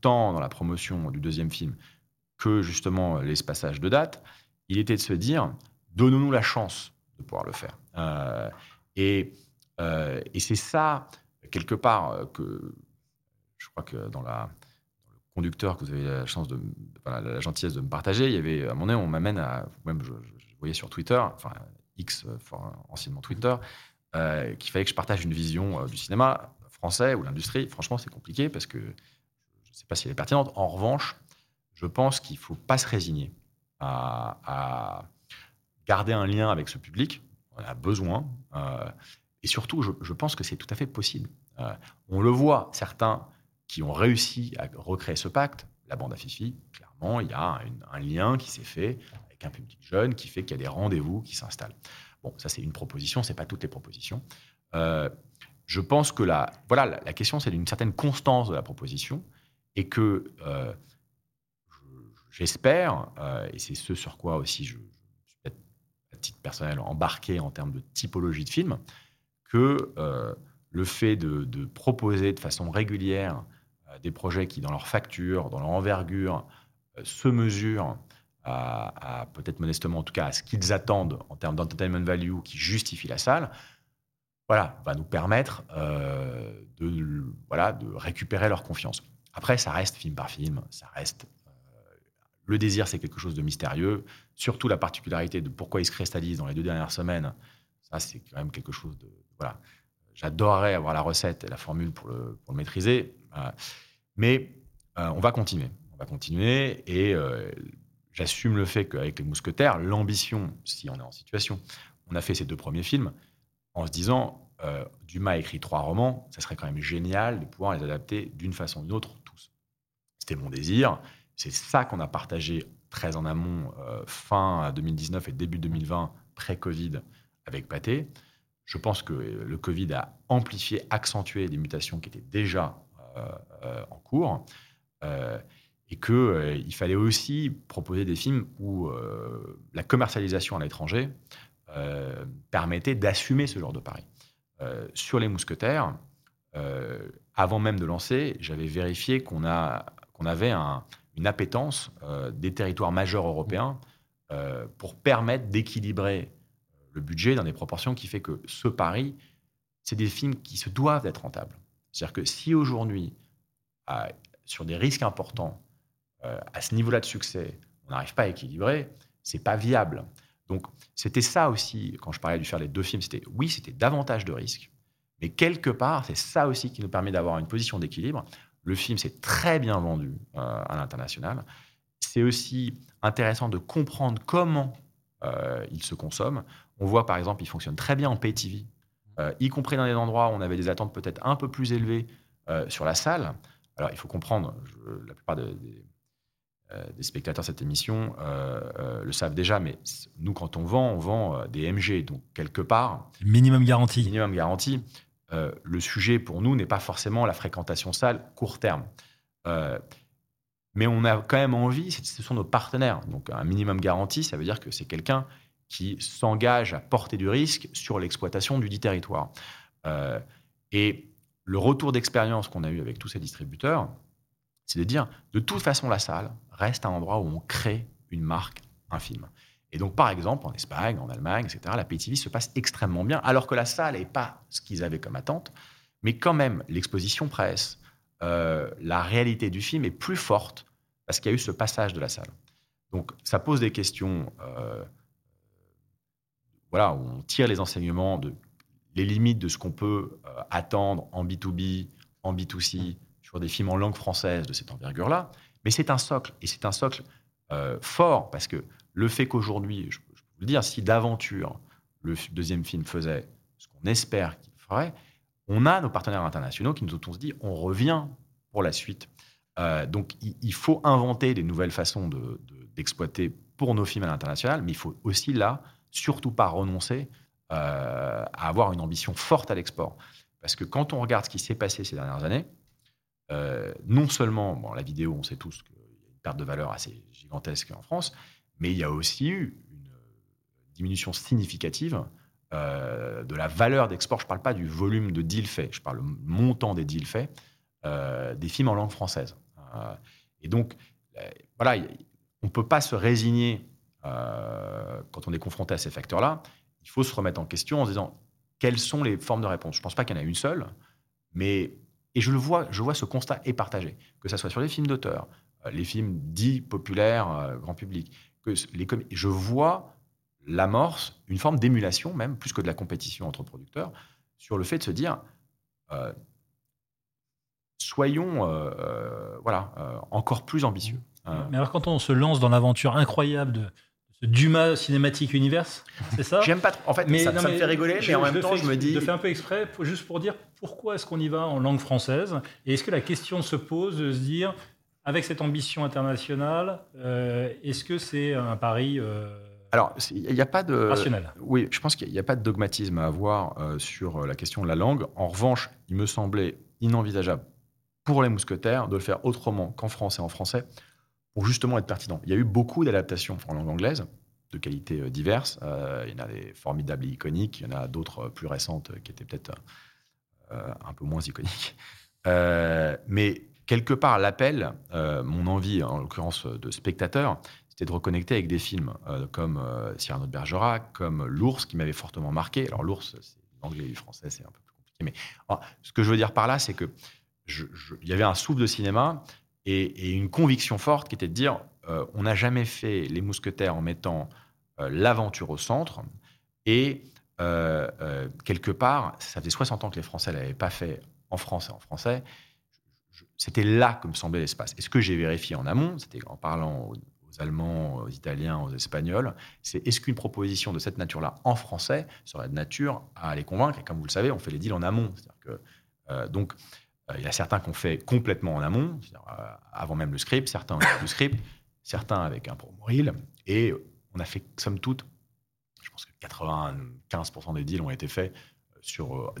Speaker 2: tant dans la promotion du deuxième film que justement l'espaçage de date, il était de se dire donnons-nous la chance de pouvoir le faire. et et c'est ça, quelque part, euh, que je crois que dans, la, le conducteur que vous avez la chance de, la gentillesse de me partager, il y avait, à moment donné, on m'amène à, même je, voyais sur Twitter, enfin X, anciennement Twitter, euh, qu'il fallait que je partage une vision du cinéma français ou l'industrie. Franchement, c'est compliqué parce que je ne sais pas si elle est pertinente. En revanche, je pense qu'il ne faut pas se résigner à, à, garder un lien avec ce public. On a besoin. Et surtout, je, pense que c'est tout à fait possible. Euh, on le voit, certains qui ont réussi à recréer ce pacte. La bande à Fifi, clairement, il y a un, lien qui s'est fait avec un public jeune qui fait qu'il y a des rendez-vous qui s'installent. Bon, ça c'est une proposition, c'est pas toutes les propositions. Euh, je pense que la, voilà, la, question c'est d'une certaine constance de la proposition et que euh, j'espère, et c'est ce sur quoi aussi je, je suis à titre personnel embarqué en termes de typologie de film, que le fait de, proposer de façon régulière euh, des projets qui, dans leur facture, dans leur envergure, euh, se mesurent à, peut-être modestement, en tout cas, à ce qu'ils attendent en termes d'entertainment value qui justifie la salle, voilà, va nous permettre euh, de, voilà, de récupérer leur confiance. Après, ça reste film par film, ça reste. le désir, c'est quelque chose de mystérieux. Surtout la particularité de pourquoi il se cristallise dans les deux dernières semaines, ça, c'est quand même quelque chose de. J'adorerais avoir la recette et la formule pour le, maîtriser. Euh, mais euh, on va continuer. On va continuer et euh, j'assume le fait qu'avec les mousquetaires, l'ambition, si on est en situation, on a fait ces deux premiers films en se disant Dumas a écrit trois romans, ça serait quand même génial de pouvoir les adapter d'une façon ou d'une autre tous. C'était mon désir. C'est ça qu'on a partagé très en amont, fin 2019 et début 2020, pré-Covid, avec Pathé. Je pense que le Covid a amplifié, accentué des mutations qui étaient déjà euh, euh, en cours. Euh, et qu'il fallait aussi proposer des films où la commercialisation à l'étranger permettait d'assumer ce genre de pari. sur les mousquetaires, avant même de lancer, j'avais vérifié qu'on qu'on avait une appétence des territoires majeurs européens pour permettre d'équilibrer le budget dans des proportions qui fait que ce pari, c'est des films qui se doivent d'être rentables. C'est-à-dire que si aujourd'hui, sur des risques importants, euh, à ce niveau-là de succès, on n'arrive pas à équilibrer, c'est pas viable. Donc c'était ça aussi, quand je parlais de faire les deux films, c'était oui, c'était davantage de risques, mais quelque part, c'est ça aussi qui nous permet d'avoir une position d'équilibre. Le film s'est très bien vendu euh, à l'international. C'est aussi intéressant de comprendre comment euh, il se consomme. On voit par exemple, il fonctionne très bien en pay TV, euh, y compris dans des endroits où on avait des attentes peut-être un peu plus élevées euh, sur la salle. Alors il faut comprendre, la plupart des, spectateurs de cette émission le savent déjà, mais nous quand on vend, on vend des MG, donc quelque part.
Speaker 3: Minimum garantie.
Speaker 2: Minimum garantie. le sujet pour nous n'est pas forcément la fréquentation salle court terme mais on a quand même envie, ce sont nos partenaires. Donc un minimum garanti, ça veut dire que c'est quelqu'un qui s'engage à porter du risque sur l'exploitation du dit territoire. Euh, et le retour d'expérience qu'on a eu avec tous ces distributeurs, c'est de dire, de toute façon, la salle reste un endroit où on crée une marque, un film. Et donc, par exemple, en Espagne, en Allemagne, etc., la PTV se passe extrêmement bien, alors que la salle n'est pas ce qu'ils avaient comme attente. Mais quand même, l'exposition presse, euh, la réalité du film est plus forte parce qu'il y a eu ce passage de la salle. Donc ça pose des questions, euh, voilà, où on tire les enseignements de les limites de ce qu'on peut euh, attendre en B2B, en B2C, sur des films en langue française de cette envergure-là. Mais c'est un socle, et c'est un socle fort, parce que le fait qu'aujourd'hui, je, je, peux vous le dire, si d'aventure le deuxième film faisait ce qu'on espère qu'il ferait, on a nos partenaires internationaux qui nous ont dit on revient pour la suite. Euh, donc il, faut inventer des nouvelles façons d'exploiter pour nos films à l'international, mais il faut aussi là surtout pas renoncer euh, à avoir une ambition forte à l'export. Parce que quand on regarde ce qui s'est passé ces dernières années, euh, non seulement, bon, la vidéo, on sait tous qu'il y a une perte de valeur assez gigantesque en France, mais il y a aussi eu une diminution significative euh, de la valeur d'export. Je ne parle pas du volume de deals faits, je parle du montant des deals faits, des films en langue française. Et donc, voilà, on ne peut pas se résigner quand on est confronté à ces facteurs-là. Il faut se remettre en question en se disant quelles sont les formes de réponse? Je ne pense pas qu'il y en a une seule, mais et je le vois, je vois ce constat est partagé, que ce soit sur les films d'auteur, les films dits populaires, grand public, que les je vois l'amorce, une forme d'émulation même, plus que de la compétition entre producteurs, sur le fait de se dire, euh, soyons euh, euh, voilà, encore plus ambitieux.
Speaker 3: Mais alors quand on se lance dans l'aventure incroyable de, Dumas Cinématique Universe, c'est ça?
Speaker 2: J'aime pas trop. En fait,
Speaker 3: mais,
Speaker 2: ça,
Speaker 3: non,
Speaker 2: ça me fait rigoler, mais en même temps, je me dis.
Speaker 3: Je le fais un peu exprès, pour, juste pour dire pourquoi est-ce qu'on y va en langue française Et est-ce que la question se pose de se dire, avec cette ambition internationale, euh, est-ce que c'est un pari euh,
Speaker 2: alors, il n'y a pas de.
Speaker 3: Rationnel?
Speaker 2: Oui, je pense qu'il n'y a pas de dogmatisme à avoir euh, sur la question de la langue. En revanche, il me semblait inenvisageable pour les mousquetaires de le faire autrement qu'en français et en français pour justement être pertinent. Il y a eu beaucoup d'adaptations en langue anglaise de qualités euh, diverses. Euh, il y en a des formidables et iconiques, il y en a d'autres plus récentes qui étaient peut-être un peu moins iconiques. *laughs* mais quelque part, l'appel, mon envie, en l'occurrence de spectateur, c'était de reconnecter avec des films euh, comme euh, Cyrano de Bergerac, comme L'ours, qui m'avait fortement marqué. Alors l'ours, c'est l'anglais et le français, c'est un peu plus compliqué. Mais ce que je veux dire par là, c'est que il y avait un souffle de cinéma et, une conviction forte qui était de dire euh, on n'a jamais fait les mousquetaires en mettant l'aventure au centre et quelque part, ça faisait 60 ans que les Français ne l'avaient pas fait en France et en français. C'était là que me semblait l'espace. Et ce que j'ai vérifié en amont, c'était en parlant aux Allemands, aux Italiens, aux Espagnols, c'est est-ce qu'une proposition de cette nature-là en français serait de nature à les convaincre? Et comme vous le savez, on fait les deals en amont. Que, euh, donc, euh, il y a certains qu'on fait complètement en amont, euh, avant même le script, certains avec le script, certains avec un promo reel, et on a fait, somme toute, je pense que 95% des deals ont été faits sur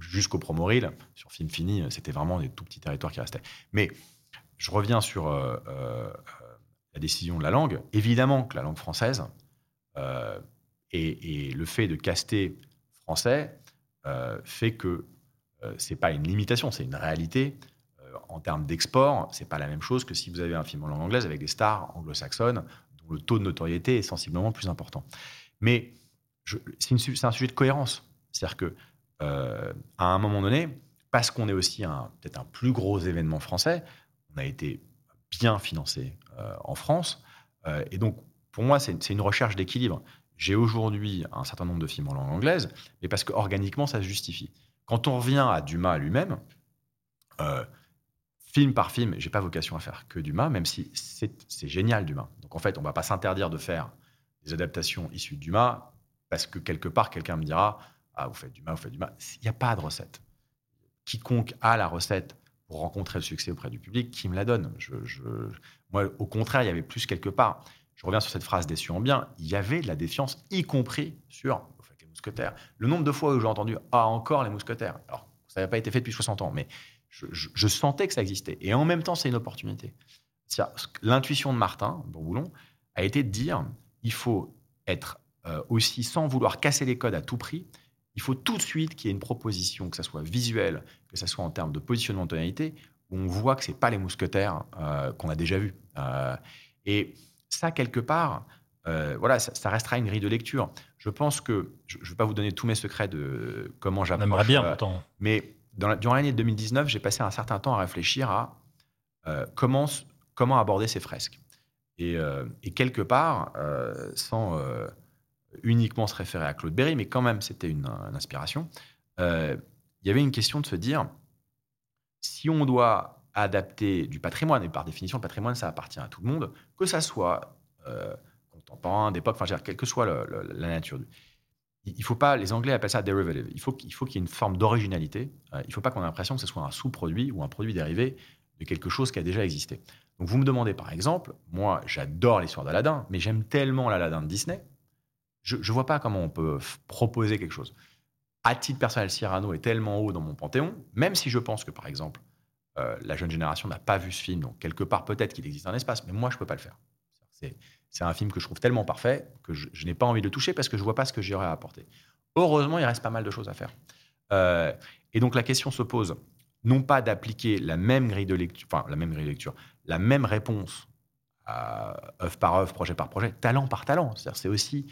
Speaker 2: jusqu'au promo reel. Sur Film Fini, c'était vraiment des tout petits territoires qui restaient. Mais je reviens sur la décision de la langue. Évidemment que la langue française euh, et, le fait de caster français euh, fait que euh, c'est pas une limitation, c'est une réalité. Euh, en termes d'export, c'est pas la même chose que si vous avez un film en langue anglaise avec des stars anglo-saxonnes dont le taux de notoriété est sensiblement plus important. Mais c'est un sujet de cohérence. C'est-à-dire que à un moment donné, parce qu'on est aussi peut-être un plus gros événement français, on a été bien financé euh, en France. Euh, et donc, pour moi, c'est une recherche d'équilibre. J'ai aujourd'hui un certain nombre de films en langue anglaise, mais parce qu'organiquement, ça se justifie. Quand on revient à Dumas lui-même, euh, film par film, j'ai pas vocation à faire que Dumas, même si c'est génial Dumas. Donc en fait, on va pas s'interdire de faire des adaptations issues de Dumas, parce que quelque part, quelqu'un me dira Ah, vous faites Dumas, vous faites Dumas. Il n'y a pas de recette. Quiconque a la recette pour rencontrer le succès auprès du public, qui me la donne Moi, au contraire, il y avait plus quelque part. Je reviens sur cette phrase déçu en bien. Il y avait de la défiance, y compris sur mousquetaires. Le nombre de fois où j'ai entendu Ah, encore les mousquetaires. Alors, ça n'avait pas été fait depuis 60 ans, mais je, sentais que ça existait. Et en même temps, c'est une opportunité. L'intuition de Martin Bourboulon a été de dire il faut être euh, aussi, sans vouloir casser les codes à tout prix, il faut tout de suite qu'il y ait une proposition, que ce soit visuelle, que ce soit en termes de positionnement de tonalité, où on voit que ce n'est pas les mousquetaires euh, qu'on a déjà vus. Euh, et ça, quelque part, euh, voilà, ça, restera une grille de lecture. Je pense que, je ne vais pas vous donner tous mes secrets de comment j'approche.
Speaker 3: bien, pourtant.
Speaker 2: Mais dans durant l'année 2019, j'ai passé un certain temps à réfléchir à comment, comment aborder ces fresques. Et, et quelque part, sans uniquement se référer à Claude Berry, mais quand même, c'était une, inspiration. Euh, il y avait une question de se dire, si on doit adapter du patrimoine, et par définition, le patrimoine, ça appartient à tout le monde, que ça soit euh, contemporain, d'époque, enfin, quelle que soit la nature. Il faut pas, les Anglais appellent ça derivative. Il faut qu'il faut qu'il y ait une forme d'originalité. Euh, il ne faut pas qu'on ait l'impression que ce soit un sous-produit ou un produit dérivé de quelque chose qui a déjà existé. Donc vous me demandez par exemple, moi j'adore l'histoire d'Aladin, mais j'aime tellement l'Aladin de Disney je ne vois pas comment on peut proposer quelque chose. À titre personnel, Cyrano est tellement haut dans mon panthéon, même si je pense que, par exemple, euh, la jeune génération n'a pas vu ce film, donc quelque part, peut-être qu'il existe un espace, mais moi, je ne peux pas le faire. C'est un film que je trouve tellement parfait que je, n'ai pas envie de le toucher parce que je ne vois pas ce que j'aurais à apporter. Heureusement, il reste pas mal de choses à faire. Euh, et donc, la question se pose non pas d'appliquer la même grille de lecture, enfin, la même grille de lecture, la même réponse à œuvre par œuvre, projet par projet, talent par talent. C'est-à-dire, c'est aussi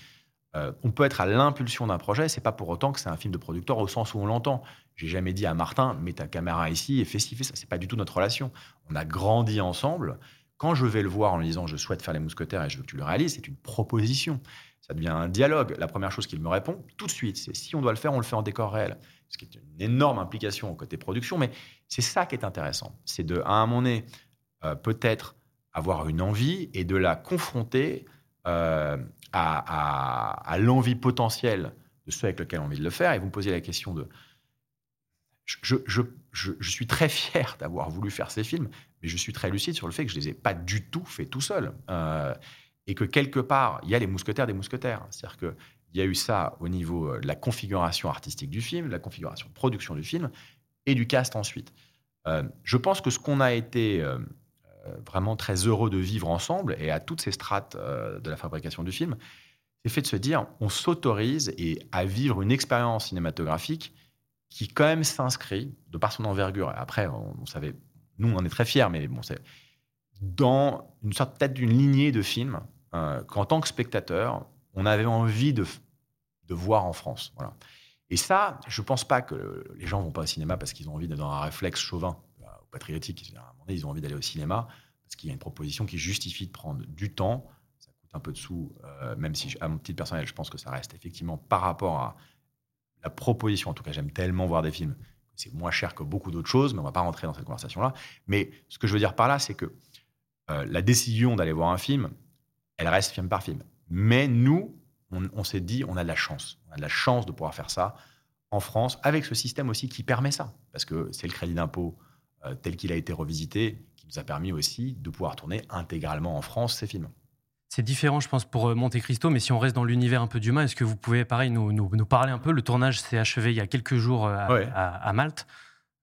Speaker 2: euh, on peut être à l'impulsion d'un projet, c'est pas pour autant que c'est un film de producteur au sens où on l'entend. J'ai jamais dit à Martin, mets ta caméra ici et fais ci, fais ça. C'est pas du tout notre relation. On a grandi ensemble. Quand je vais le voir en lui disant, je souhaite faire les mousquetaires et je veux que tu le réalises, c'est une proposition. Ça devient un dialogue. La première chose qu'il me répond, tout de suite, c'est si on doit le faire, on le fait en décor réel. Ce qui est une énorme implication au côté production, mais c'est ça qui est intéressant. C'est de, à un moment donné, euh, peut-être avoir une envie et de la confronter à, à l'envie potentielle de ceux avec lesquels on a envie de le faire. Et vous me posez la question de je, suis très *laughs* fier d'avoir voulu faire ces films, mais je suis très lucide sur le fait que je ne les ai pas du tout fait tout seul. Euh, et que quelque part, il y a les mousquetaires des mousquetaires. C'est-à-dire qu'il y a eu ça au niveau euh, de la configuration artistique du film, la configuration de production du film, et du cast ensuite. Euh, je pense que ce qu'on a été vraiment très heureux de vivre ensemble, et à toutes ces strates de la fabrication du film, c'est fait de se dire, on s'autorise et à vivre une expérience cinématographique qui quand même s'inscrit de par son envergure. Après, on, on, savait, nous on en est très fiers, mais bon, c'est dans une sorte peut-être d'une lignée de films euh, qu'en tant que spectateur, on avait envie de, de voir en France. Et ça, je ne pense pas que les gens vont pas au cinéma parce qu'ils ont envie d'être dans un réflexe chauvin ou patriotique. Ils ont envie d'aller au cinéma parce qu'il y a une proposition qui justifie de prendre du temps. Ça coûte un peu de sous, euh, même si, à mon petit personnel, je pense que ça reste effectivement par rapport à la proposition. En tout cas, j'aime tellement voir des films. C'est moins cher que beaucoup d'autres choses, mais on ne va pas rentrer dans cette conversation-là. Mais ce que je veux dire par là, c'est que euh, la décision d'aller voir un film, elle reste film par film. Mais nous, on, s'est dit, on a de la chance. On a de la chance de pouvoir faire ça en France, avec ce système aussi qui permet ça. Parce que c'est le crédit d'impôt euh, tel qu'il a été revisité qui nous a permis aussi de pouvoir tourner intégralement en France ces films.
Speaker 5: C'est différent, je pense, pour euh, Monte Cristo, mais si on reste dans l'univers un peu d'humain, est-ce que vous pouvez, pareil, nous, nous, nous, parler un peu? Le tournage s'est achevé il y a quelques jours à, ouais. à, à Malte.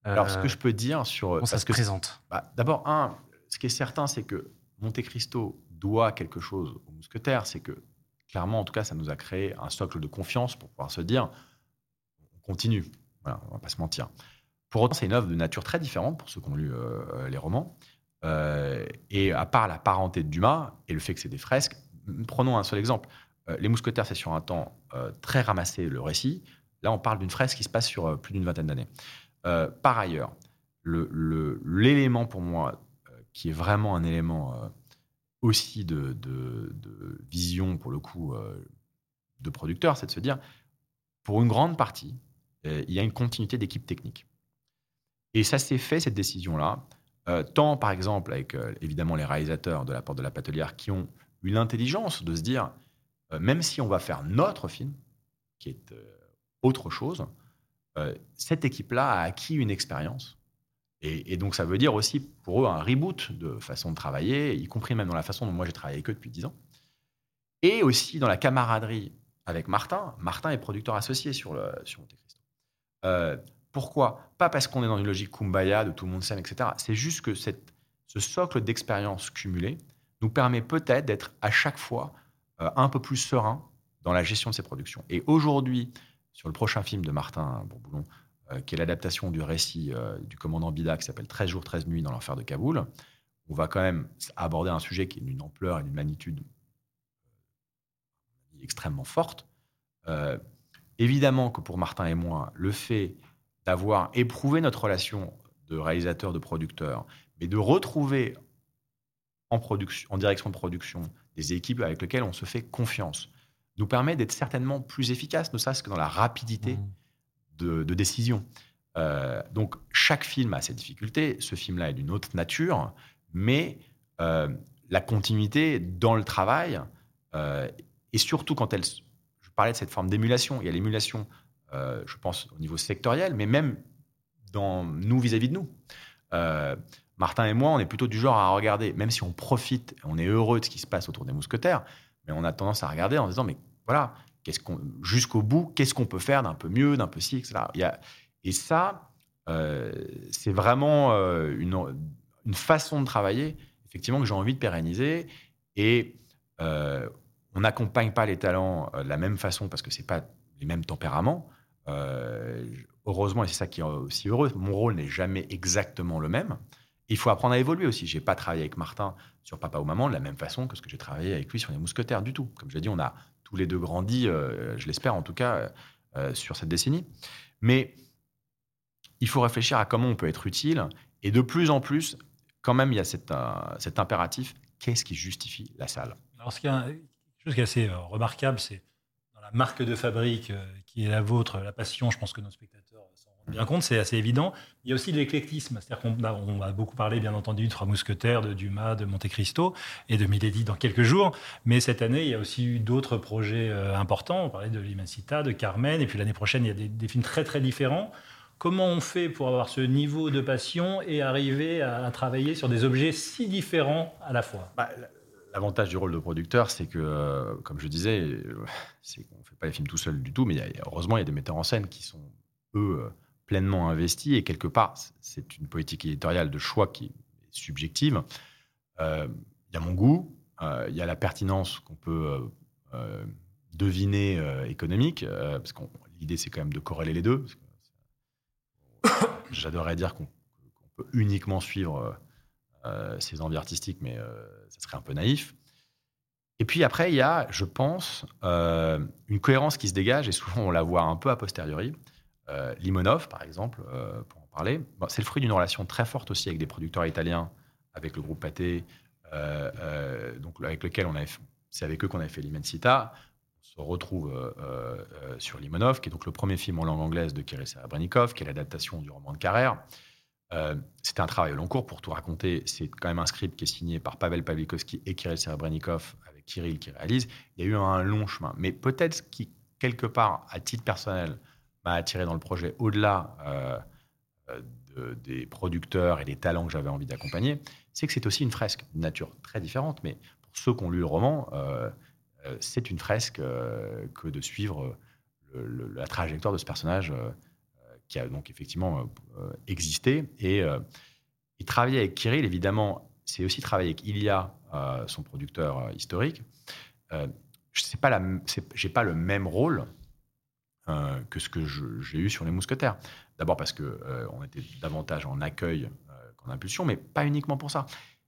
Speaker 2: Alors, ce que je peux dire sur.
Speaker 5: Comment ça se
Speaker 2: que
Speaker 5: présente?
Speaker 2: bah, D'abord, un, ce qui est certain, c'est que Monte Cristo doit quelque chose aux mousquetaires. C'est que, clairement, en tout cas, ça nous a créé un socle de confiance pour pouvoir se dire on continue. Voilà, on va pas se mentir. Pour autant, c'est une œuvre de nature très différente pour ceux qui ont lu euh, les romans. Euh, et à part la parenté de Dumas et le fait que c'est des fresques, prenons un seul exemple. Euh, les Mousquetaires, c'est sur un temps euh, très ramassé le récit. Là, on parle d'une fresque qui se passe sur plus d'une vingtaine d'années. par ailleurs, l'élément pour moi qui est vraiment un élément aussi de, vision, pour le coup, de producteur, c'est de se dire, pour une grande partie, il y a une continuité d'équipe technique. Et ça s'est fait, cette décision-là, euh, tant par exemple avec euh, évidemment les réalisateurs de la porte de la patelière qui ont eu l'intelligence de se dire, euh, même si on va faire notre film, qui est autre chose, cette équipe-là a acquis une expérience. Et, donc ça veut dire aussi pour eux un reboot de façon de travailler, y compris même dans la façon dont moi j'ai travaillé avec eux depuis 10 ans. Et aussi dans la camaraderie avec Martin. Martin est producteur associé sur, sur Monte Cristo. Pourquoi? Pas parce qu'on est dans une logique kumbaya, de tout le monde s'aime, etc. C'est juste que ce socle d'expérience cumulée nous permet peut-être d'être à chaque fois euh, un peu plus serein dans la gestion de ces productions. Et aujourd'hui, sur le prochain film de Martin Bourboulon, euh, qui est l'adaptation du récit euh, du commandant Bida, qui s'appelle 13 jours, 13 nuits dans l'enfer de Kaboul, on va quand même aborder un sujet qui est d'une ampleur et d'une magnitude extrêmement forte. évidemment que pour Martin et moi, le fait d'avoir éprouvé notre relation de réalisateur, de producteur, mais de retrouver en, production, en direction de production des équipes avec lesquelles on se fait confiance, nous permet d'être certainement plus efficace, ne serait-ce que dans la rapidité mmh. de, de, décision. Euh, donc chaque film a ses difficultés, ce film-là est d'une autre nature, mais euh, la continuité dans le travail, euh, et surtout quand elle... Je parlais de cette forme d'émulation, il y a l'émulation euh, je pense, au niveau sectoriel, mais même dans nous vis-à-vis -vis de nous. Euh, Martin et moi, on est plutôt du genre à regarder, même si on profite, on est heureux de ce qui se passe autour des mousquetaires, mais on a tendance à regarder en disant, mais voilà, jusqu'au bout, qu'est-ce qu'on peut faire d'un peu mieux, d'un peu ci, etc. Et ça, euh, c'est vraiment une, façon de travailler, effectivement, que j'ai envie de pérenniser. Et on n'accompagne pas les talents de la même façon parce que c'est pas les mêmes tempéraments. Euh, heureusement, et c'est ça qui est aussi heureux, mon rôle n'est jamais exactement le même. Il faut apprendre à évoluer aussi. J'ai pas travaillé avec Martin sur Papa ou Maman de la même façon que ce que j'ai travaillé avec lui sur Les Mousquetaires du tout. Comme je l'ai dit, on a tous les deux grandi, euh, je l'espère en tout cas, euh, sur cette décennie. Mais il faut réfléchir à comment on peut être utile. Et de plus en plus, quand même, il y a cet, impératif qu'est-ce qui justifie la salle?
Speaker 3: Alors, ce qui est assez remarquable, c'est marque de fabrique euh, qui est la vôtre, la passion, je pense que nos spectateurs s'en bien compte, c'est assez évident. Il y a aussi l'éclectisme, c'est-à-dire qu'on a, on a beaucoup parlé, bien entendu, de Trois Mousquetaires, de Dumas, de Monte Cristo et de Milady dans quelques jours. Mais cette année, il y a aussi eu d'autres projets euh, importants. On parlait de l'Immensita, de Carmen, et puis l'année prochaine, il y a des, films très très différents. Comment on fait pour avoir ce niveau de passion et arriver à, à travailler sur des objets si différents à la fois?
Speaker 2: Bah, L'avantage du rôle de producteur, c'est que, euh, comme je disais, c'est qu'on ne fait pas les films tout seul du tout, mais heureusement, il y a des metteurs en scène qui sont, eux, euh, pleinement investis. Et quelque part, c'est une politique éditoriale de choix qui est subjective. Euh, il y a mon goût, il y a la pertinence qu'on peut deviner économique, parce que l'idée, c'est quand même de corréler les deux. *coughs* J'adorerais dire qu'on peut uniquement suivre ses envies artistiques, mais ça serait un peu naïf. Et puis après, il y a, je pense, une cohérence qui se dégage, et souvent on la voit un peu a posteriori, euh, Limonov, par exemple, euh, pour en parler, c'est le fruit d'une relation très forte aussi avec des producteurs italiens, avec le groupe Pathé, euh, donc avec lequel on avait, c'est avec eux qu'on avait fait l'Immensita. On se retrouve sur Limonov, qui est donc le premier film en langue anglaise de Kirill Serebrennikov, qui est l'adaptation du roman de Carrère. C'était un travail long cours pour tout raconter. C'est quand même un script qui est signé par Pavel Pavlikovski et Kirill Serebrennikov, avec Kirill qui réalise. Il y a eu un long chemin. Mais peut-être qui, quelque part, à titre personnel, m'a attiré dans le projet, au-delà euh, de, des producteurs et des talents que j'avais envie d'accompagner, c'est que c'est aussi une fresque d'une nature très différente. Mais pour ceux qui ont lu le roman, euh, euh, c'est une fresque que de suivre la trajectoire de ce personnage qui a donc effectivement existé. Et, et, travailler avec Kirill, évidemment, c'est aussi travailler avec Ilya, son producteur historique. je n'ai pas, pas le même rôle euh, que ce que j'ai eu sur les mousquetaires. D'abord parce qu'on euh, on était davantage en accueil euh, qu'en impulsion, mais pas uniquement pour ça.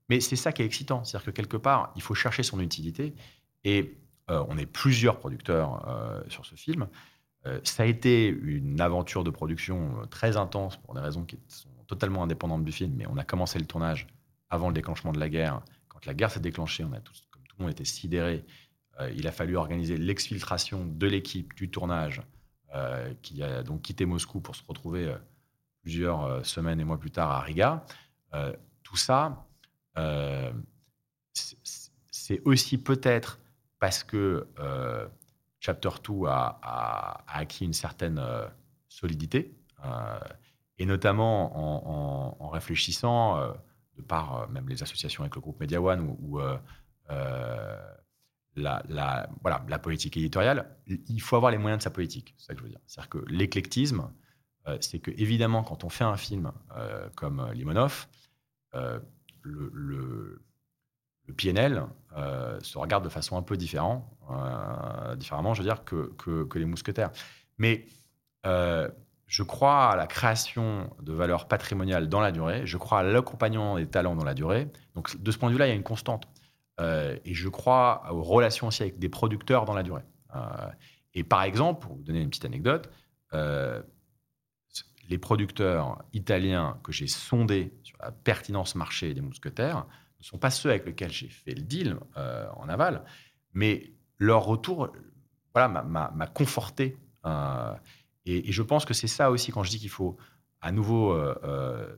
Speaker 2: Mais c'est ça qui est excitant, c'est-à-dire que quelque part, il faut chercher son utilité. Et on est plusieurs producteurs sur ce film. Ça a été une aventure de production très intense pour des raisons qui sont totalement indépendantes du film, mais on a commencé le tournage avant le déclenchement de la guerre. Quand la guerre s'est déclenchée, on a tous, comme tout le monde était sidéré. il a fallu organiser l'exfiltration de l'équipe du tournage euh, qui a donc quitté Moscou pour se retrouver euh, plusieurs euh, semaines et mois plus tard à Riga. tout ça, c'est aussi peut-être parce que Chapter 2 a, a, acquis une certaine solidité, et notamment en, réfléchissant, de par même les associations avec le groupe Media One ou, la, voilà, la politique éditoriale, il faut avoir les moyens de sa politique. C'est ça que je veux dire. C'est-à-dire que l'éclectisme, euh, c'est que évidemment, quand on fait un film euh, comme euh, Limonov, le, le, PNL se regarde de façon un peu différent, différemment, je veux dire, que, les mousquetaires. Mais je crois à la création de valeurs patrimoniales dans la durée, je crois à l'accompagnement des talents dans la durée. Donc, de ce point de vue-là, il y a une constante. Euh, et je crois aux relations aussi avec des producteurs dans la durée. Euh, et par exemple, pour vous donner une petite anecdote, euh, les producteurs italiens que j'ai sondés sur la pertinence marché des mousquetaires ne sont pas ceux avec lesquels j'ai fait le deal en aval, mais leur retour voilà, m'a conforté. Et, et, je pense que c'est ça aussi quand je dis qu'il faut à nouveau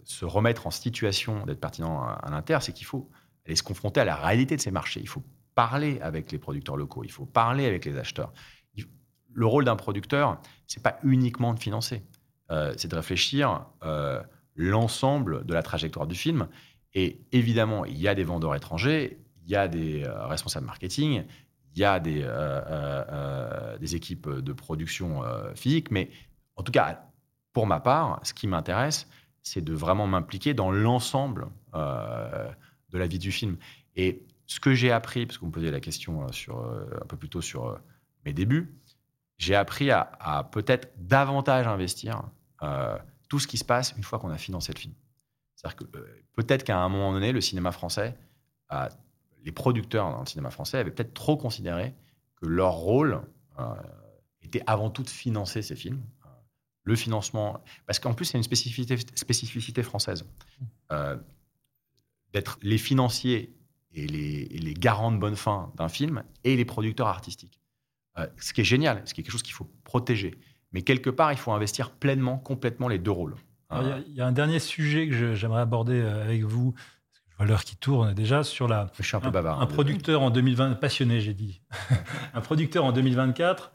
Speaker 2: se remettre en situation d'être pertinent à, l'inter, c'est qu'il faut aller se confronter à la réalité de ces marchés. Il faut parler avec les producteurs locaux, il faut parler avec les acheteurs. Le rôle d'un producteur, c'est pas uniquement de financer, euh, c'est de réfléchir euh, l'ensemble de la trajectoire du film. Et évidemment, il y a des vendeurs étrangers, il y a des euh, responsables marketing, il y a des, des équipes de production physique, mais en tout cas, pour ma part, ce qui m'intéresse, c'est de vraiment m'impliquer dans l'ensemble de la vie du film. Et ce que j'ai appris, parce qu'on me posait la question euh, sur, euh, un peu plus tôt sur euh, mes débuts, j'ai appris à, peut-être davantage investir tout ce qui se passe une fois qu'on a financé le film. C'est-à-dire que peut-être qu'à un moment donné, le cinéma français, les producteurs dans le cinéma français avaient peut-être trop considéré que leur rôle était avant tout de financer ces films. Le financement, parce qu'en plus, c'est une spécificité, spécificité française d'être les financiers et les, garants de bonne fin d'un film et les producteurs artistiques. Euh, ce qui est génial, ce qui est quelque chose qu'il faut protéger. Mais quelque part, il faut investir pleinement, complètement les deux rôles.
Speaker 3: Il y, a un dernier sujet que j'aimerais aborder avec vous. Je vois l'heure qui tourne déjà sur la.
Speaker 2: Je suis un peu bavard.
Speaker 3: Un, producteur en 2020, passionné, j'ai dit. *laughs* un producteur en 2024,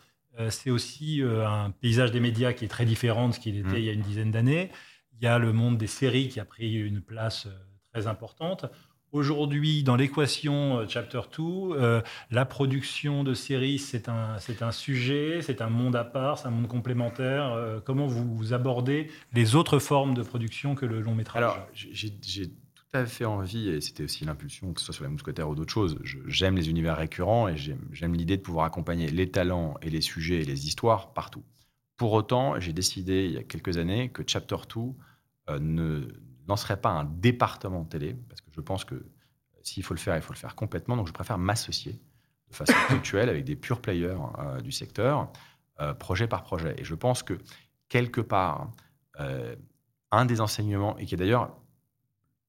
Speaker 3: c'est aussi un paysage des médias qui est très différent de ce qu'il était mmh. il y a une dizaine d'années. Il y a le monde des séries qui a pris une place très importante. Aujourd'hui, dans l'équation euh, Chapter 2, euh, la production de séries, c'est un, sujet, c'est un monde à part, c'est un monde complémentaire. Euh, comment vous, abordez les autres formes de production que le long métrage
Speaker 2: Alors, j'ai, tout à fait envie, et c'était aussi l'impulsion, que ce soit sur la mousquetaire ou d'autres choses, j'aime les univers récurrents et j'aime, l'idée de pouvoir accompagner les talents et les sujets et les histoires partout. Pour autant, j'ai décidé il y a quelques années que Chapter 2 ne n'en serait pas un département de télé, parce que je pense que euh, s'il faut le faire, il faut le faire complètement. Donc je préfère m'associer de façon *laughs* ponctuelle avec des pure players euh, du secteur, euh, projet par projet. Et je pense que quelque part, un des enseignements, et qui est d'ailleurs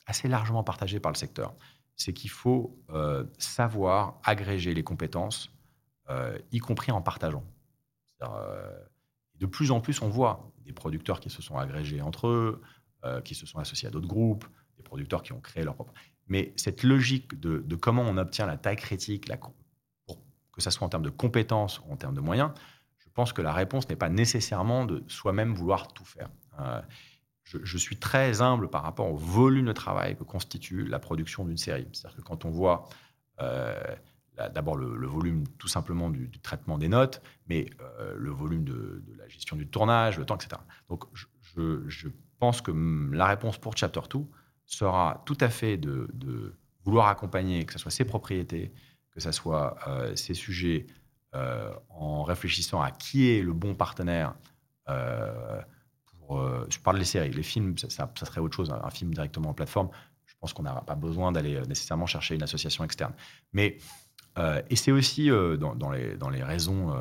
Speaker 2: assez largement partagé par le secteur, c'est qu'il faut savoir agréger les compétences, y compris en partageant. de plus en plus, on voit des producteurs qui se sont agrégés entre eux, euh, qui se sont associés à d'autres groupes, des producteurs qui ont créé leur propre. Mais cette logique de, comment on obtient la taille critique, la, que ce soit en termes de compétences ou en termes de moyens, je pense que la réponse n'est pas nécessairement de soi-même vouloir tout faire. Euh, je, suis très humble par rapport au volume de travail que constitue la production d'une série. C'est-à-dire que quand on voit euh, d'abord le, volume tout simplement du, traitement des notes, mais le volume de, la gestion du tournage, le temps, etc. Donc je pense que la réponse pour Chapter 2 sera tout à fait de, vouloir accompagner, que ce soit ses propriétés, que ce soit euh, ses sujets, euh, en réfléchissant à qui est le bon partenaire. Euh, pour, je parle des séries, les films, ça, serait autre chose, un, film directement en plateforme. Je pense qu'on n'a pas besoin d'aller nécessairement chercher une association externe. Mais, et c'est aussi dans, les, raisons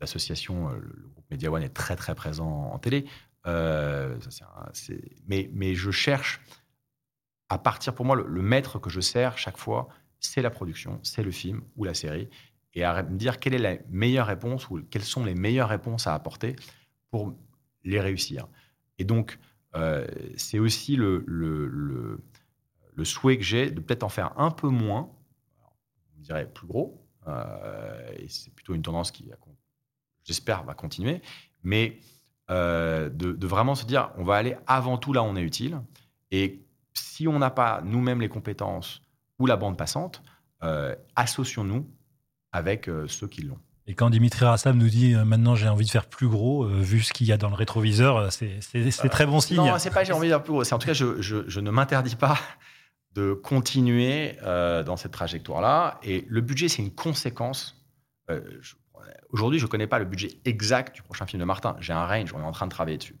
Speaker 2: d'association, le groupe Media One est très très présent en télé. Euh, mais, je cherche à partir, pour moi, le, maître que je sers chaque fois, c'est la production, c'est le film ou la série, et à me dire quelle est la meilleure réponse ou quelles sont les meilleures réponses à apporter pour les réussir. Et donc, euh, c'est aussi le, souhait que j'ai de peut-être en faire un peu moins, on dirait plus gros, euh, et c'est plutôt une tendance qui, j'espère, va continuer, mais euh, de, vraiment se dire, on va aller avant tout là où on est utile. Et si on n'a pas nous-mêmes les compétences ou la bande passante, euh, associons-nous avec euh, ceux qui l'ont.
Speaker 3: Et quand Dimitri Rassam nous dit maintenant j'ai envie de faire plus gros, vu ce qu'il y a dans le rétroviseur, c'est très bon signe.
Speaker 2: Non, c'est pas j'ai envie de faire plus gros. C'est en tout cas, je, je, ne m'interdis pas de continuer dans cette trajectoire-là. Et le budget, c'est une conséquence. Je, Aujourd'hui, je ne connais pas le budget exact du prochain film de Martin. J'ai un range, on est en train de travailler dessus.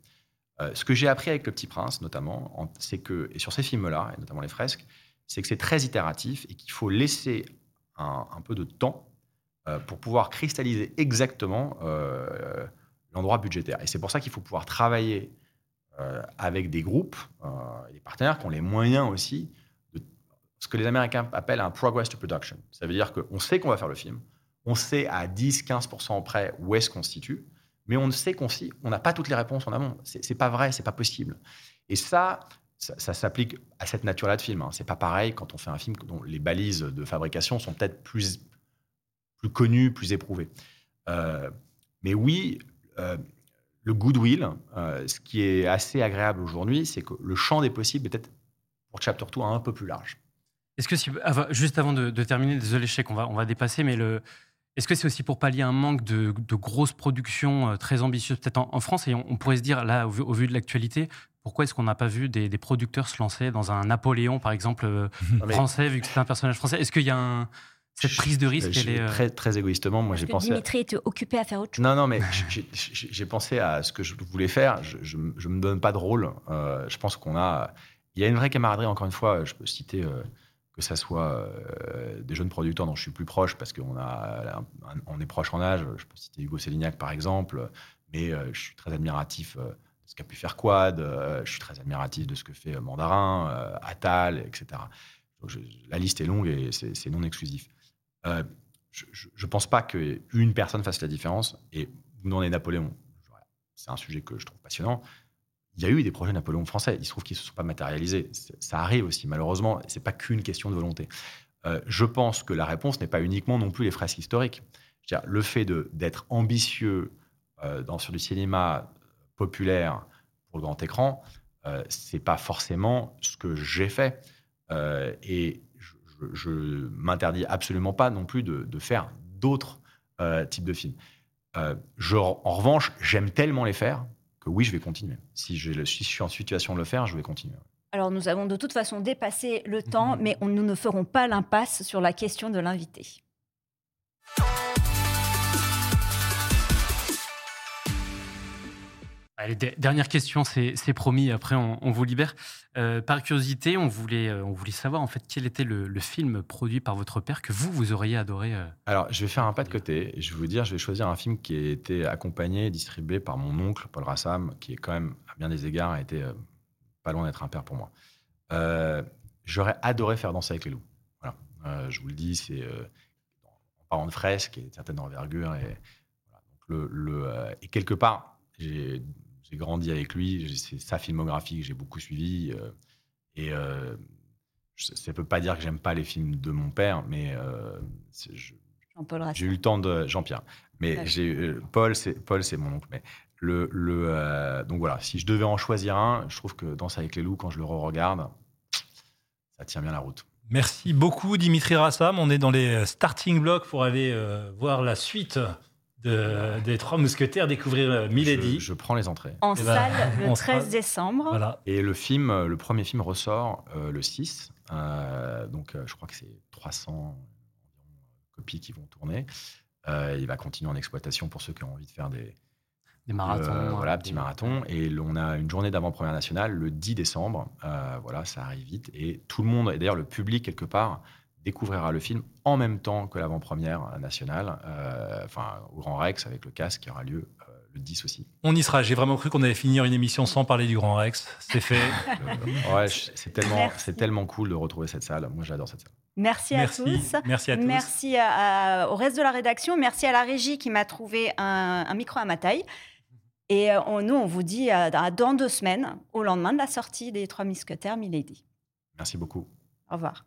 Speaker 2: Euh, ce que j'ai appris avec Le Petit Prince, notamment, c'est que, et sur ces films-là, et notamment les fresques, c'est que c'est très itératif et qu'il faut laisser un, peu de temps euh, pour pouvoir cristalliser exactement euh, l'endroit budgétaire. Et c'est pour ça qu'il faut pouvoir travailler avec des groupes, des partenaires qui ont les moyens aussi ce que les Américains appellent un progress to production. Ça veut dire qu'on sait qu'on va faire le film, on sait à 10-15% près où est-ce qu'on se situe, mais on sait qu'on on n'a pas toutes les réponses en amont. C'est pas vrai, c'est pas possible. Et ça, ça, s'applique à cette nature-là de film. Hein. C'est pas pareil quand on fait un film dont les balises de fabrication sont peut-être plus, plus connues, plus éprouvées. Euh, mais oui, euh, le goodwill, euh, ce qui est assez agréable aujourd'hui, c'est que le champ des possibles est peut-être pour Chapter 2 un peu plus large.
Speaker 5: Est-ce que, juste avant de, terminer, désolé, je qu'on va, on va dépasser, mais le, est-ce que c'est aussi pour pallier un manque de, grosses productions euh, très ambitieuses, peut-être en, France Et on, pourrait se dire, là, au, vu de l'actualité, pourquoi est-ce qu'on n'a pas vu des, producteurs se lancer dans un Napoléon, par exemple, euh, *laughs* français, vu que c'est un personnage français? Est-ce qu'il y a cette prise de risque
Speaker 2: elle est, très, très égoïstement, moi j'ai pensé.
Speaker 1: Dimitri était occupé à faire autre chose.
Speaker 2: Non, non, mais *laughs* j'ai pensé à ce que je voulais faire. Je ne me donne pas de rôle. Euh, je pense qu'on a. Il y a une vraie camaraderie, encore une fois. Je peux citer que ça soit euh, des jeunes producteurs dont je suis plus proche parce qu'on on est proche en âge. Je peux citer Hugo Sélignac par exemple, mais euh, je suis très admiratif euh, de ce qu'a pu faire Quad. je suis très admiratif de ce que fait Mandarin, Atal, etc. la liste est longue et c'est non exclusif. je ne pense pas qu'une personne fasse la différence et vous êtes Napoléon. c'est un sujet que je trouve passionnant. Il y a eu des projets Napoléon français. Il se trouve qu'ils ne se sont pas matérialisés. Ça arrive aussi, malheureusement. Ce n'est pas qu'une question de volonté. Euh, je pense que la réponse n'est pas uniquement non plus les fresques historiques. Le fait d'être ambitieux euh, sur du cinéma populaire pour le grand écran, euh, c'est pas forcément ce que j'ai fait. Euh, et je, ne m'interdis absolument pas non plus de, faire d'autres types de films. En revanche, j'aime tellement les faire que oui, je vais continuer. Si je, si je suis en situation de le faire, je vais continuer.
Speaker 1: Alors nous avons de toute façon dépassé le temps, mais on, nous ne ferons pas l'impasse sur la question de l'invité.
Speaker 5: Allez, dernière question, c'est promis, après on, vous libère. Euh, par curiosité, on voulait, euh, on voulait savoir en fait quel était le, film produit par votre père que vous, vous auriez adoré. Euh,
Speaker 2: Alors, je vais faire un pas de côté. Je vais vous dire, je vais choisir un film qui a été accompagné et distribué par mon oncle, Paul Rassam, qui est quand même, à bien des égards, a été pas loin d'être un père pour moi. J'aurais adoré faire Danser avec les loups. Voilà. Je vous le dis, c'est en parlant de fresque et de certaine envergure. Et, donc le, et quelque part, j'ai grandi avec lui. C'est sa filmographie que j'ai beaucoup suivi. et ça ne peut pas dire que j'aime pas les films de mon père, mais j'ai eu le temps de Jean-Pierre. Mais j'ai Paul, c'est Paul, c'est mon oncle. Mais le, euh, donc voilà, si je devais en choisir un, je trouve que Danse avec les loups, quand je le re-regarde, ça tient bien la route.
Speaker 3: Merci beaucoup Dimitri Rassam. On est dans les starting blocks pour aller euh, voir la suite des Trois Mousquetaires, découvrir euh, Milady.
Speaker 2: Je, prends les entrées.
Speaker 1: En ben, salle *laughs* le 13 décembre.
Speaker 3: Voilà.
Speaker 2: Et le film, le premier film ressort le 6. donc je crois que c'est 300 copies qui vont tourner. il va continuer en exploitation pour ceux qui ont envie de faire des,
Speaker 5: des marathons. Euh,
Speaker 2: voilà, petit marathon. Et on a une journée d'avant-première nationale le 10 décembre. Euh, voilà, ça arrive vite. Et tout le monde, et d'ailleurs le public quelque part, découvrira le film en même temps que l'avant-première nationale, euh, enfin au Grand Rex avec le casque qui aura lieu le 10 aussi.
Speaker 3: On y sera. J'ai vraiment cru qu'on allait finir une émission sans parler du Grand Rex. C'est fait. *laughs*
Speaker 2: ouais, c'est tellement, c'est tellement cool de retrouver cette salle. Moi, j'adore cette salle.
Speaker 1: Merci, à tous.
Speaker 3: Merci à tous.
Speaker 1: Merci au reste de la rédaction. Merci à la régie qui m'a trouvé un, un micro à ma taille. Et euh, nous, on vous dit euh, dans deux semaines, au lendemain de la sortie des Trois Mousquetaires, Milady.
Speaker 2: Merci beaucoup.
Speaker 1: Au revoir.